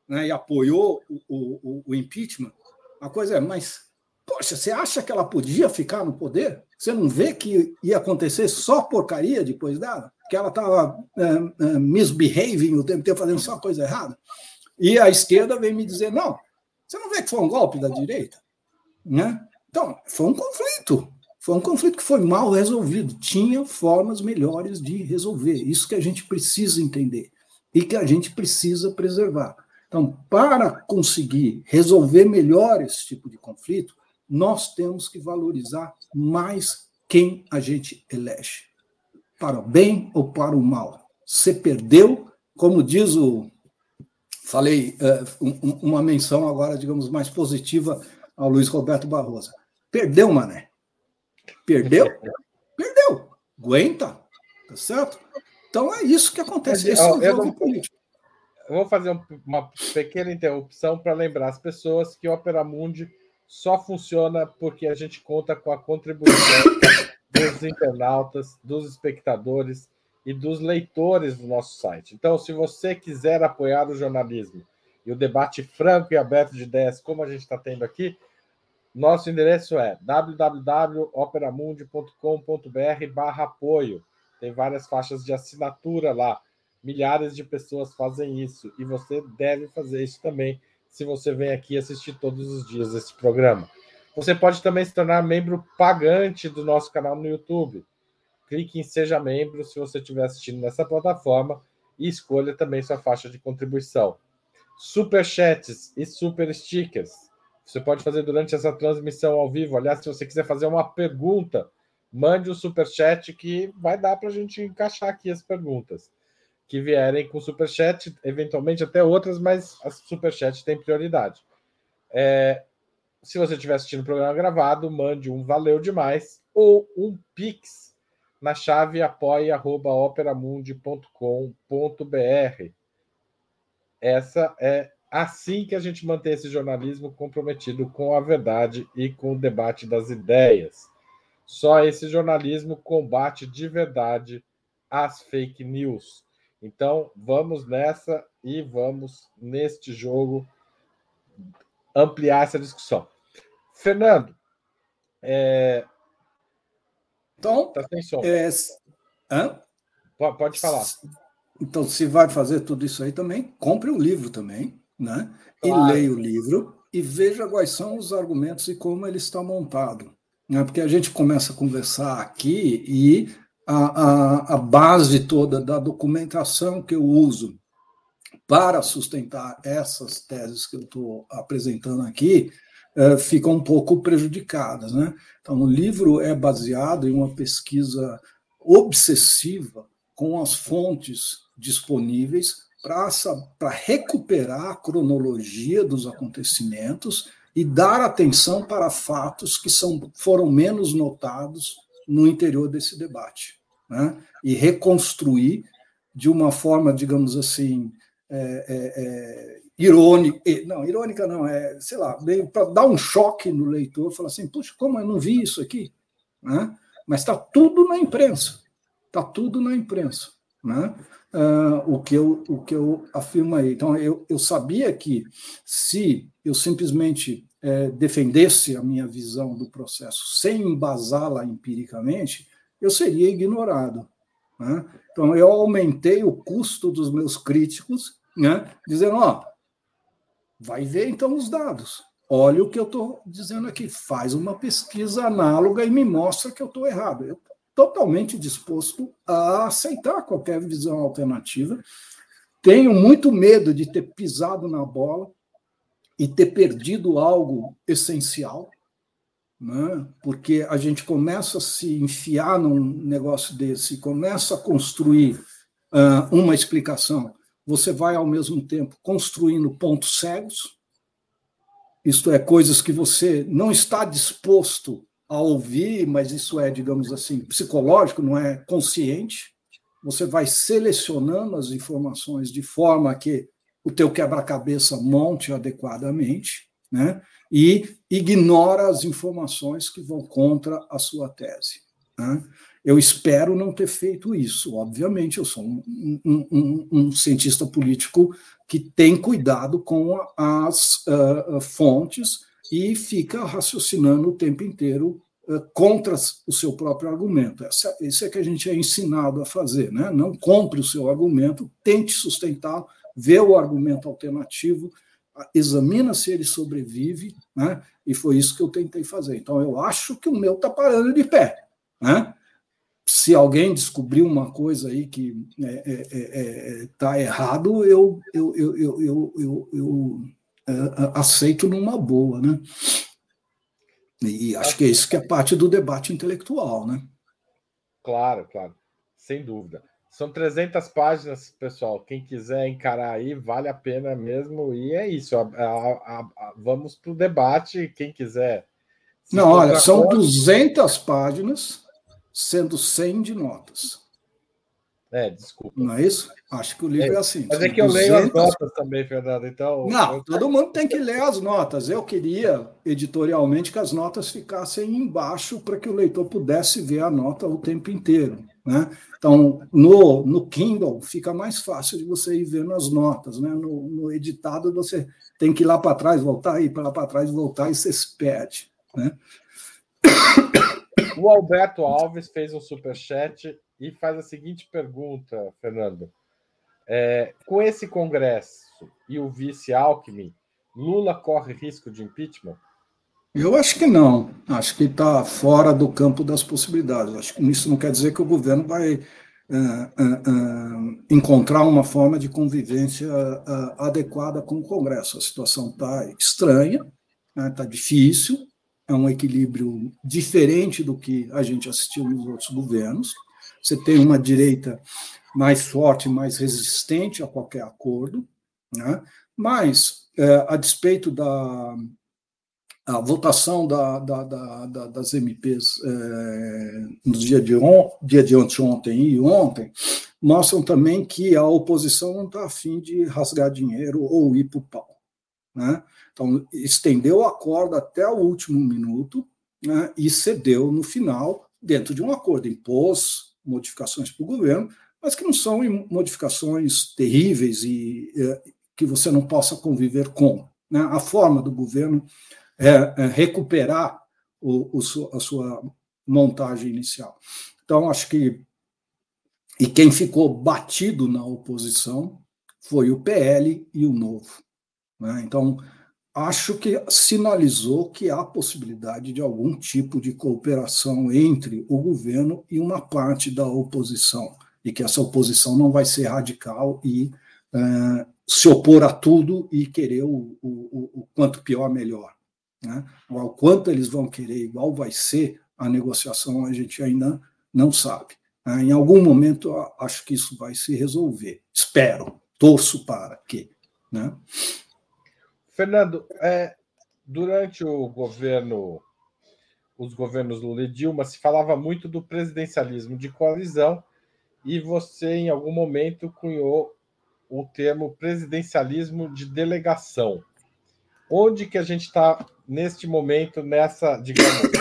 né, e apoiou o, o, o impeachment, a coisa é, mas, poxa, você acha que ela podia ficar no poder? Você não vê que ia acontecer só porcaria depois dela? Que ela estava uh, uh, misbehaving o tempo inteiro, fazendo só coisa errada? E a esquerda vem me dizer, não, você não vê que foi um golpe da direita? Né? Então, foi um conflito. Foi um conflito que foi mal resolvido. Tinha formas melhores de resolver. Isso que a gente precisa entender e que a gente precisa preservar. Então, para conseguir resolver melhor esse tipo de conflito, nós temos que valorizar mais quem a gente elege, para o bem ou para o mal. Você perdeu, como diz o. Falei uh, uma menção agora, digamos, mais positiva ao Luiz Roberto Barroso. Perdeu, mané. Perdeu? Perdeu. Aguenta. Tá certo? Então é isso que acontece. Esse eu, é o jogo político. Eu vou fazer uma pequena interrupção para lembrar as pessoas que o Opera Mundi só funciona porque a gente conta com a contribuição dos internautas, dos espectadores e dos leitores do nosso site. Então, se você quiser apoiar o jornalismo e o debate franco e aberto de ideias, como a gente está tendo aqui, nosso endereço é www.operamundi.com.br barra apoio. Tem várias faixas de assinatura lá. Milhares de pessoas fazem isso. E você deve fazer isso também se você vem aqui assistir todos os dias esse programa. Você pode também se tornar membro pagante do nosso canal no YouTube. Clique em Seja Membro se você estiver assistindo nessa plataforma e escolha também sua faixa de contribuição. Super chats e super stickers você pode fazer durante essa transmissão ao vivo. Aliás, se você quiser fazer uma pergunta, mande o um super chat que vai dar para a gente encaixar aqui as perguntas que vierem com super chat, eventualmente até outras, mas a super chat tem prioridade. É, se você estiver assistindo o programa gravado, mande um valeu demais ou um pix na chave apoia@operamundi.com.br. Essa é assim que a gente mantém esse jornalismo comprometido com a verdade e com o debate das ideias. Só esse jornalismo combate de verdade as fake news. Então, vamos nessa e vamos neste jogo ampliar essa discussão. Fernando, é... então, tá sem som. É... Hã? Pode falar. Então, se vai fazer tudo isso aí também, compre o livro também né? Claro. e leia o livro e veja quais são os argumentos e como ele está montado. Né? Porque a gente começa a conversar aqui e a, a, a base toda da documentação que eu uso para sustentar essas teses que eu estou apresentando aqui uh, ficam um pouco prejudicadas. Né? Então, o livro é baseado em uma pesquisa obsessiva com as fontes disponíveis para recuperar a cronologia dos acontecimentos e dar atenção para fatos que são, foram menos notados no interior desse debate. Né? E reconstruir de uma forma, digamos assim, é, é, é irônica, não, irônica não, é, sei lá, para dar um choque no leitor, falar assim, puxa, como eu não vi isso aqui? Né? Mas está tudo na imprensa, está tudo na imprensa. Né? Uh, o, que eu, o que eu afirmo aí. Então, eu, eu sabia que se eu simplesmente é, defendesse a minha visão do processo sem embasá-la empiricamente, eu seria ignorado. Né? Então, eu aumentei o custo dos meus críticos, né? dizendo: ó, vai ver então os dados. Olha o que eu estou dizendo aqui, faz uma pesquisa análoga e me mostra que eu estou errado. Eu estou totalmente disposto a aceitar qualquer visão alternativa. Tenho muito medo de ter pisado na bola e ter perdido algo essencial, né? porque a gente começa a se enfiar num negócio desse, começa a construir uh, uma explicação, você vai ao mesmo tempo construindo pontos cegos, isto é, coisas que você não está disposto a ouvir, mas isso é, digamos assim, psicológico, não é consciente. Você vai selecionando as informações de forma que o teu quebra-cabeça monte adequadamente, né? e ignora as informações que vão contra a sua tese. Né? Eu espero não ter feito isso. Obviamente, eu sou um, um, um, um cientista político que tem cuidado com as uh, fontes e fica raciocinando o tempo inteiro uh, contra o seu próprio argumento. Essa, isso é que a gente é ensinado a fazer. Né? Não compre o seu argumento, tente sustentar, vê o argumento alternativo examina se ele sobrevive, né? e foi isso que eu tentei fazer. Então, eu acho que o meu está parando de pé. Né? Se alguém descobrir uma coisa aí que está é, é, é, é errado, eu, eu, eu, eu, eu, eu, eu é, aceito numa boa. Né? E acho que é isso que é parte do debate intelectual. Né? Claro, claro, sem dúvida. São 300 páginas, pessoal. Quem quiser encarar aí, vale a pena mesmo. E é isso. A, a, a, vamos para o debate. Quem quiser. Não, olha, são conta... 200 páginas, sendo 100 de notas. É, desculpa. Não é isso? Acho que o livro é, é assim. Mas é que eu 200... leio as notas também, Fernando. Então. Não, eu... todo mundo tem que ler as notas. Eu queria, editorialmente, que as notas ficassem embaixo para que o leitor pudesse ver a nota o tempo inteiro. Né? Então, no, no Kindle fica mais fácil de você ir vendo as notas. Né? No, no editado, você tem que ir lá para trás, voltar, ir para lá para trás, voltar e você se perde. Né? O Alberto Alves fez um superchat e faz a seguinte pergunta, Fernando. É, com esse Congresso e o vice Alckmin, Lula corre risco de impeachment? Eu acho que não. Acho que está fora do campo das possibilidades. Acho que isso não quer dizer que o governo vai uh, uh, uh, encontrar uma forma de convivência adequada com o Congresso. A situação está estranha, está né, difícil, é um equilíbrio diferente do que a gente assistiu nos outros governos. Você tem uma direita mais forte, mais resistente a qualquer acordo, né? mas, a despeito da a votação da, da, da, das MPs é, no dia de, on, dia de ontem e ontem mostram também que a oposição não está afim de rasgar dinheiro ou ir para o pau. Né? Então, estendeu a corda até o último minuto né, e cedeu no final, dentro de um acordo, impôs modificações para o governo, mas que não são modificações terríveis e é, que você não possa conviver com. Né? A forma do governo é, é recuperar o, o, a sua montagem inicial. Então, acho que. E quem ficou batido na oposição foi o PL e o Novo. Né? Então, acho que sinalizou que há possibilidade de algum tipo de cooperação entre o governo e uma parte da oposição, e que essa oposição não vai ser radical e é, se opor a tudo e querer o, o, o quanto pior, melhor. Né? O quanto eles vão querer, igual vai ser a negociação, a gente ainda não sabe. Né? Em algum momento, acho que isso vai se resolver. Espero, torço para que. Né? Fernando, é, durante o governo, os governos Lula e Dilma, se falava muito do presidencialismo de coalizão e você, em algum momento, cunhou o termo presidencialismo de delegação. Onde que a gente está neste momento, nessa, digamos,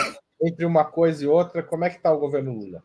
entre uma coisa e outra? Como é que está o governo Lula?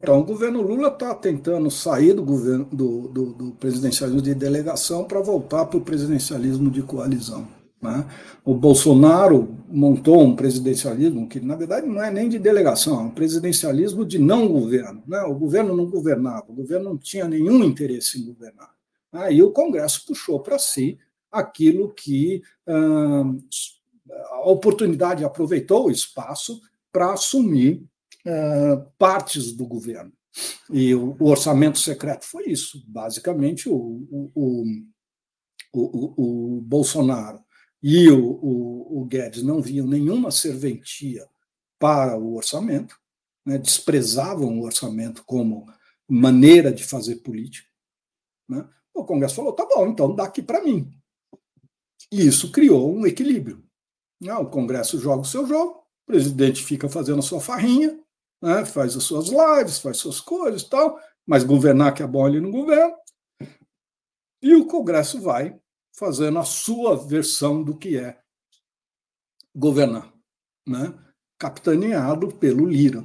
Então, o governo Lula está tentando sair do, governo, do, do, do presidencialismo de delegação para voltar para o presidencialismo de coalizão. Né? O Bolsonaro montou um presidencialismo que, na verdade, não é nem de delegação, é um presidencialismo de não governo. Né? O governo não governava, o governo não tinha nenhum interesse em governar. Aí o Congresso puxou para si aquilo que a oportunidade aproveitou o espaço para assumir ah, partes do governo. E o, o, orçamento secreto foi isso. Basicamente, o, o, o, o Bolsonaro e o Guedes não viam nenhuma serventia para o orçamento, né, desprezavam o orçamento como maneira de fazer política. Né? O Congresso falou: tá bom, então dá aqui para mim. E isso criou um equilíbrio. Né? O Congresso joga o seu jogo, o presidente fica fazendo a sua farrinha, né? faz as suas lives, faz suas coisas tal, mas governar que é bom ele não governa. E o Congresso vai fazendo a sua versão do que é governar, né? capitaneado pelo Lira.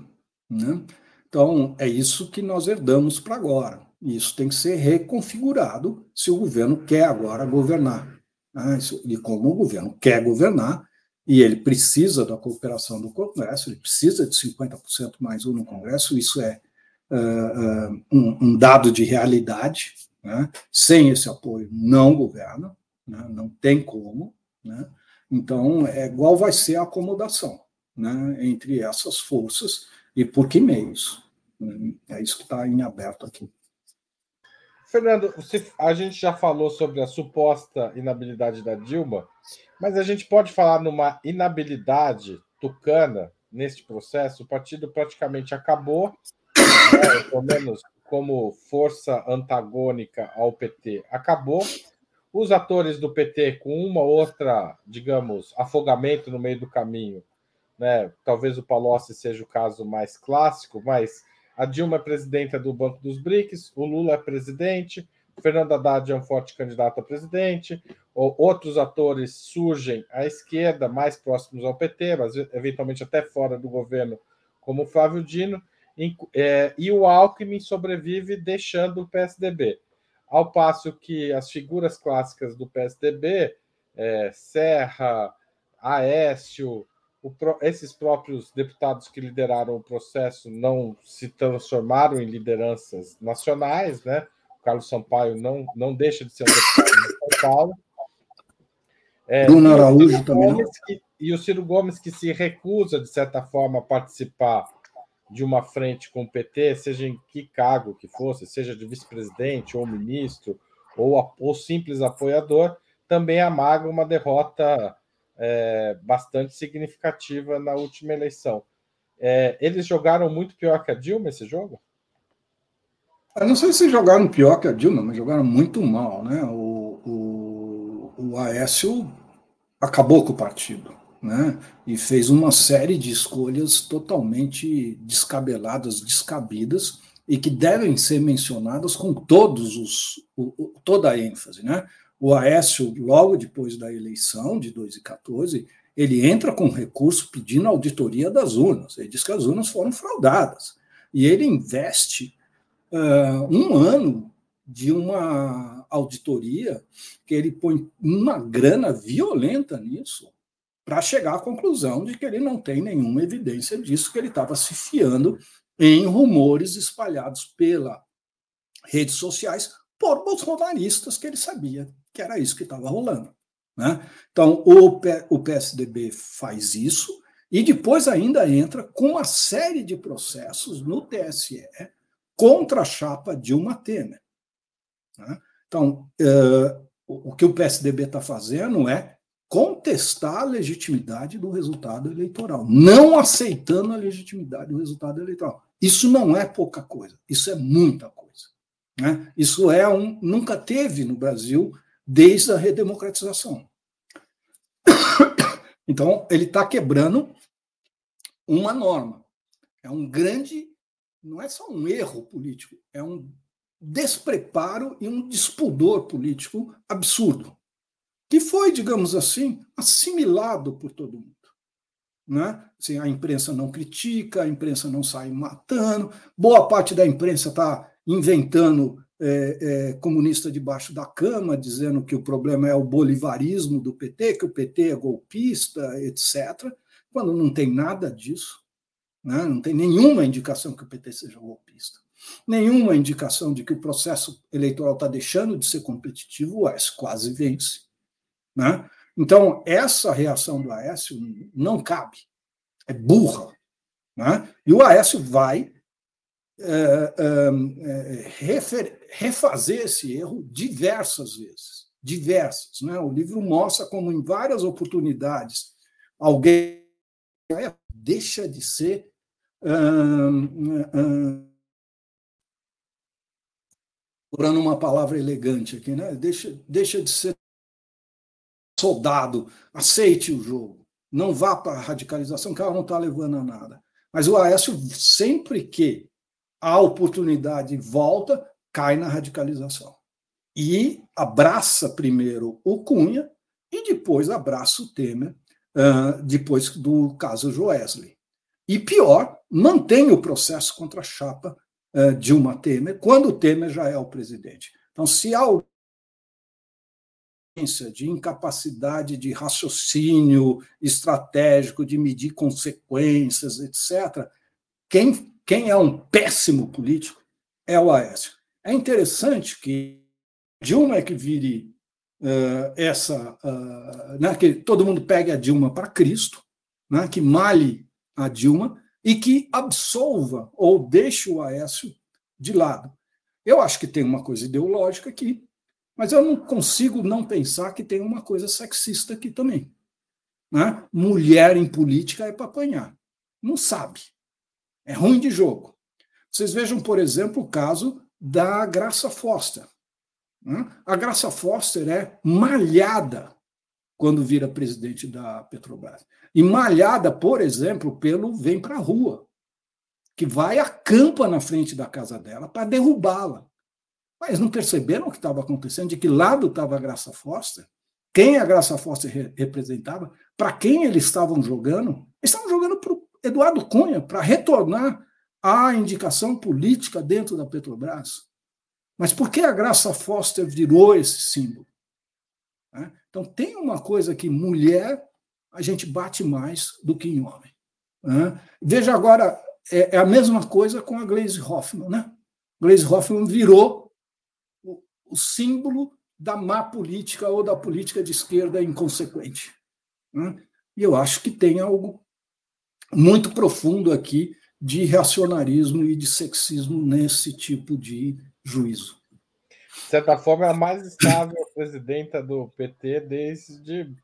Né? Então, é isso que nós herdamos para agora. Isso tem que ser reconfigurado se o governo quer agora governar. Né? E como o governo quer governar, e ele precisa da cooperação do Congresso, ele precisa de 50% mais um no Congresso, isso é uh, um, um, dado de realidade, né? Sem esse apoio, não governa, né? não tem como. Né? Então, é, qual vai ser a acomodação né? entre essas forças e por que meios? Né? É isso que está em aberto aqui. Fernando, a gente já falou sobre a suposta inabilidade da Dilma, mas a gente pode falar numa inabilidade tucana neste processo. O partido praticamente acabou, né, pelo menos como força antagônica ao PT, acabou. Os atores do PT, com uma outra, digamos, afogamento no meio do caminho, né? Talvez o Palocci seja o caso mais clássico, mas a Dilma é presidenta do Banco dos BRICS, o Lula é presidente, Fernando Haddad é um forte candidato a presidente, outros atores surgem à esquerda, mais próximos ao PT, mas eventualmente até fora do governo, como o Flávio Dino, é, e o Alckmin sobrevive deixando o PSDB. Ao passo que as figuras clássicas do PSDB, é, Serra, Aécio, esses próprios deputados que lideraram o processo não se transformaram em lideranças nacionais, né? O Carlos Sampaio não, não deixa de ser um deputado de São Paulo. É, Bruno Araújo também. Que, e o Ciro Gomes, que se recusa, de certa forma, a participar de uma frente com o PT, seja em que cargo que fosse, seja de vice-presidente ou ministro, ou, ou simples apoiador, também amarga uma derrota é, bastante significativa na última eleição. É, eles jogaram muito pior que a Dilma esse jogo? Eu não sei se jogaram pior que a Dilma, mas jogaram muito mal. Né? O, o, o Aécio acabou com o partido né? e fez uma série de escolhas totalmente descabeladas, descabidas, e que devem ser mencionadas com todos os, o, toda a ênfase. Né? O Aécio, logo depois da eleição de 2014, ele entra com recurso pedindo auditoria das urnas. Ele diz que as urnas foram fraudadas. E ele investe uh, um ano de uma auditoria que ele põe uma grana violenta nisso para chegar à conclusão de que ele não tem nenhuma evidência disso, que ele estava se fiando em rumores espalhados pelas redes sociais por bolsonaristas que ele sabia que era isso que estava rolando. Né? Então, o, o PSDB faz isso e depois ainda entra com uma série de processos no TSE contra a chapa Dilma Temer. Né? Então, uh, o que o PSDB está fazendo é contestar a legitimidade do resultado eleitoral, não aceitando a legitimidade do resultado eleitoral. Isso não é pouca coisa, isso é muita coisa. Né? Isso é um. Nunca teve no Brasil desde a redemocratização. Então, ele está quebrando uma norma. É um grande. Não é só um erro político, é um despreparo e um despudor político absurdo, que foi, digamos assim, assimilado por todo mundo. Né? Assim, a imprensa não critica, a imprensa não sai matando, boa parte da imprensa está inventando é, é, comunista debaixo da cama, dizendo que o problema é o bolivarismo do PT, que o PT é golpista, etc., quando não tem nada disso, né? não tem nenhuma indicação que o PT seja golpista, nenhuma indicação de que o processo eleitoral está deixando de ser competitivo, o Aécio quase vence. Né? Então, essa reação do Aécio não cabe, é burra. Né? E o Aécio vai é, é, refazer esse erro diversas vezes. Diversas. Né? O livro mostra como, em várias oportunidades, alguém deixa de ser. Procurando uma palavra elegante aqui, né? Deixa, deixa de ser soldado, aceite o jogo, não vá para a radicalização, que ela não está levando a nada. Mas o Aécio, sempre que a oportunidade volta, cai na radicalização. E abraça primeiro o Cunha e depois abraça o Temer, depois do caso Joesley. E pior, mantém o processo contra a chapa Dilma Temer, quando o Temer já é o presidente. Então, se há de incapacidade de raciocínio estratégico, de medir consequências, etc., quem, quem é um péssimo político é o Aécio. É interessante que Dilma é que vire uh, essa. Uh, né, que todo mundo pegue a Dilma para Cristo, né, que male a Dilma e que absolva ou deixe o Aécio de lado. Eu acho que tem uma coisa ideológica aqui, mas eu não consigo não pensar que tem uma coisa sexista aqui também. Né? Mulher em política é para apanhar. Não sabe. É ruim de jogo. Vocês vejam, por exemplo, o caso da Graça Foster. Né? A Graça Foster é malhada quando vira presidente da Petrobras. E malhada, por exemplo, pelo Vem para a Rua, que vai acampa na frente da casa dela para derrubá-la. Mas não perceberam o que estava acontecendo, de que lado estava a Graça Foster, quem a Graça Foster re representava, para quem eles estavam jogando. Eles estavam jogando para o Eduardo Cunha, para retornar à indicação política dentro da Petrobras. Mas por que a Graça Foster virou esse símbolo? Então, tem uma coisa que mulher a gente bate mais do que em homem. Né? Veja agora, é, é a mesma coisa com a Glaze Hoffman. Né? Glaze Hoffman virou o símbolo da má política ou da política de esquerda inconsequente. Né? E eu acho que tem algo muito profundo aqui de reacionarismo e de sexismo nesse tipo de juízo. De certa forma, é a mais estável presidenta do PT desde.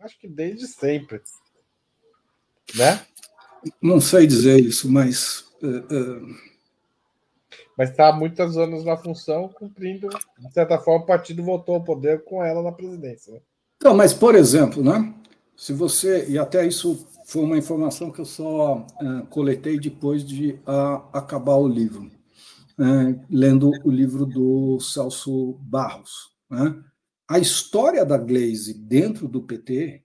Acho que desde sempre. Né? Não sei dizer isso, mas. Uh, uh mas está há muitos anos na função, cumprindo, de certa forma, o partido voltou ao poder com ela na presidência. Então, mas, por exemplo, né, se você, e até isso foi uma informação que eu só uh, coletei depois de acabar o livro, uh, lendo o livro do Celso Barros. Né? A história da Glaze dentro do PT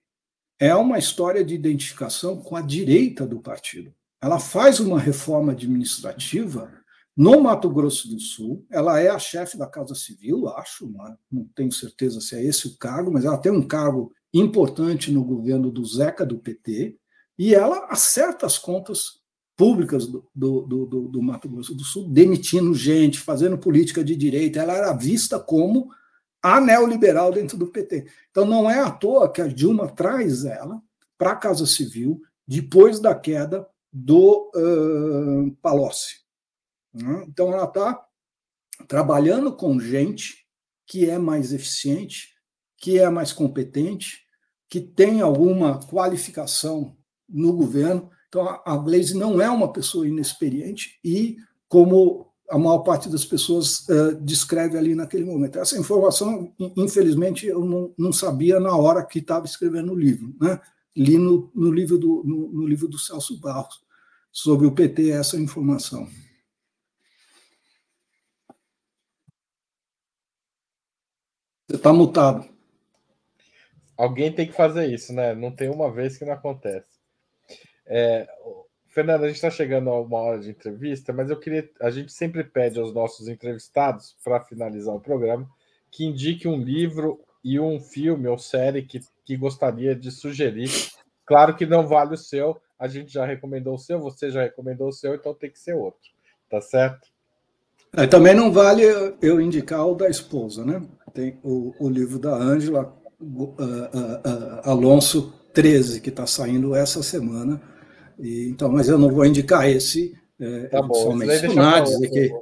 é uma história de identificação com a direita do partido. Ela faz uma reforma administrativa no Mato Grosso do Sul, ela é a chefe da Casa Civil, acho, não, é? tenho certeza se é esse o cargo, mas ela tem um cargo importante no governo do Zeca do PT, e ela acerta as contas públicas do, do, do, do, Mato Grosso do Sul, demitindo gente, fazendo política de direita. Ela era vista como a neoliberal dentro do PT. Então não é à toa que a Dilma traz ela para a Casa Civil depois da queda do uh, Palocci. Né? Então, ela está trabalhando com gente que é mais eficiente, que é mais competente, que tem alguma qualificação no governo. Então, a Glaze não é uma pessoa inexperiente e, como a maior parte das pessoas uh, descreve ali naquele momento. Essa informação, infelizmente, eu não, não sabia na hora que estava escrevendo o livro. Né? Li no, no, livro do, no, no livro do Celso Barros sobre o PT essa informação. Você está mutado. Alguém tem que fazer isso, né? Não tem uma vez que não acontece. É, Fernando, a gente está chegando a uma hora de entrevista, mas eu queria. A gente sempre pede aos nossos entrevistados, para finalizar o programa, que indique um livro e um filme ou série que, que gostaria de sugerir. Claro que não vale o seu, a gente já recomendou o seu, você já recomendou o seu, então tem que ser outro. Tá certo? É, também não vale eu indicar o da esposa, né? Tem o, o livro da Ângela uh, uh, uh, Alonso 13, que está saindo essa semana. E, então, mas eu não vou indicar esse. É, tá bom, só mencionar, dizer que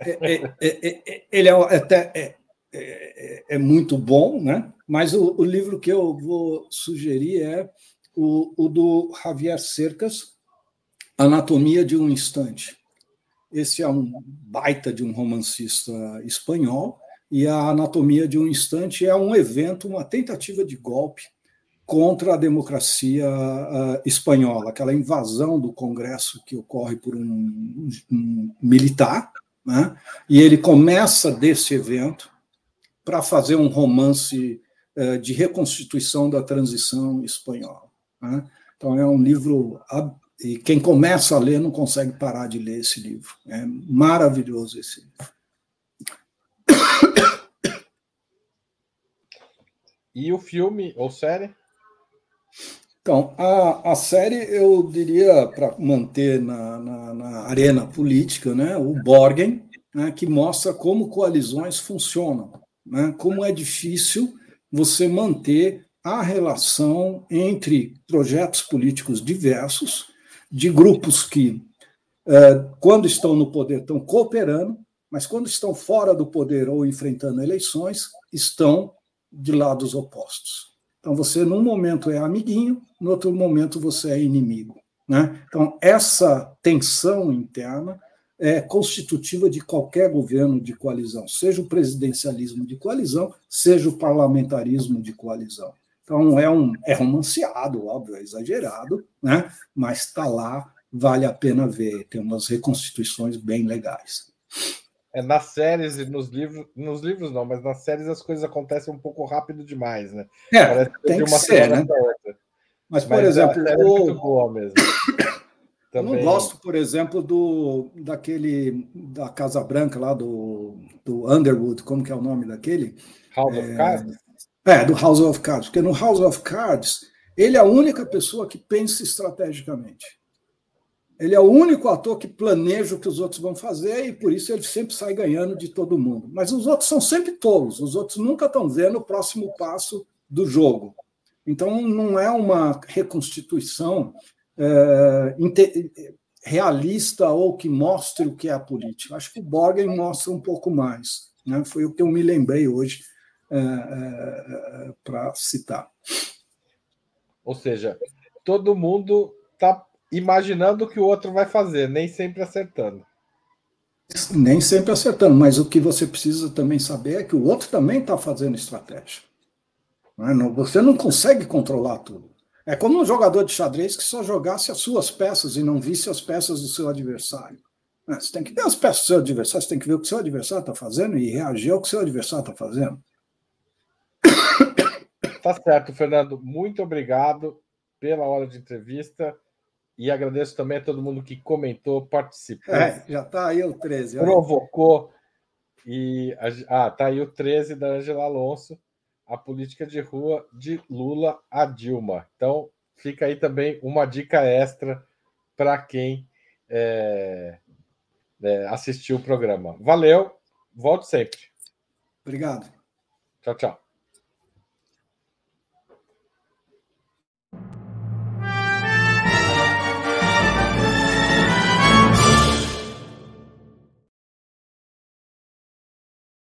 é, é, é, é, ele é até é, muito bom, né? Mas o, o, livro que eu vou sugerir é o, o do Javier Cercas, Anatomia de um Instante. Esse é um baita de um romancista espanhol e a Anatomia de um Instante é um evento, uma tentativa de golpe contra a democracia uh, espanhola, aquela invasão do Congresso que ocorre por um, um, militar, né? e ele começa desse evento para fazer um romance uh, de reconstituição da transição espanhola. Né? Então é um livro e quem começa a ler não consegue parar de ler esse livro. É maravilhoso esse livro. E o filme ou série? Então, a, a série, eu diria, para manter na, na, na, arena política, né, o Borgen, né, que mostra como coalizões funcionam, né, como é difícil você manter a relação entre projetos políticos diversos, de grupos que, é, quando estão no poder, estão cooperando, mas quando estão fora do poder ou enfrentando eleições, estão de lados opostos. Então, você, num momento, é amiguinho, no outro momento, você é inimigo. Né? Então, essa tensão interna é constitutiva de qualquer governo de coalizão, seja o presidencialismo de coalizão, seja o parlamentarismo de coalizão. Então, é, um, é romanceado, óbvio, é exagerado, né? mas está lá, vale a pena ver, tem umas reconstituições bem legais. É, nas séries e nos livros, nos livros não, mas nas séries as coisas acontecem um pouco rápido demais, né? É, Parece tem que ser, né? Mas, por mas exemplo, é o... muito boa mesmo. Eu não gosto, por exemplo, do daquele da Casa Branca lá do, do Underwood, como que é o nome daquele? House é, of Cards? É, do House of Cards, porque no House of Cards ele é a única pessoa que pensa estrategicamente. Ele é o único ator que planeja o que os outros vão fazer e por isso ele sempre sai ganhando de todo mundo. Mas os outros são sempre tolos, os outros nunca estão vendo o próximo passo do jogo. Então não é uma reconstituição é, realista ou que mostre o que é a política. Acho que o Borgen mostra um pouco mais. Né? Foi o que eu me lembrei hoje é, é, para citar. Ou seja, todo mundo está imaginando o que o outro vai fazer, nem sempre acertando. Nem sempre acertando, mas o que você precisa também saber é que o outro também está fazendo estratégia. É? Você não consegue controlar tudo. É como um jogador de xadrez que só jogasse as suas peças e não visse as peças do seu adversário. É, você tem que ver as peças do seu adversário, você tem que ver o que o seu adversário está fazendo e reagir ao que o seu adversário está fazendo. Tá certo, Fernando. Muito obrigado pela hora de entrevista. E agradeço também a todo mundo que comentou, participou. É, já está aí o 13. Provocou. E, ah, tá aí o 13 da Angela Alonso, a política de rua de Lula a Dilma. Então, fica aí também uma dica extra para quem é, é, assistiu o programa. Valeu, volte sempre. Obrigado. Tchau, tchau.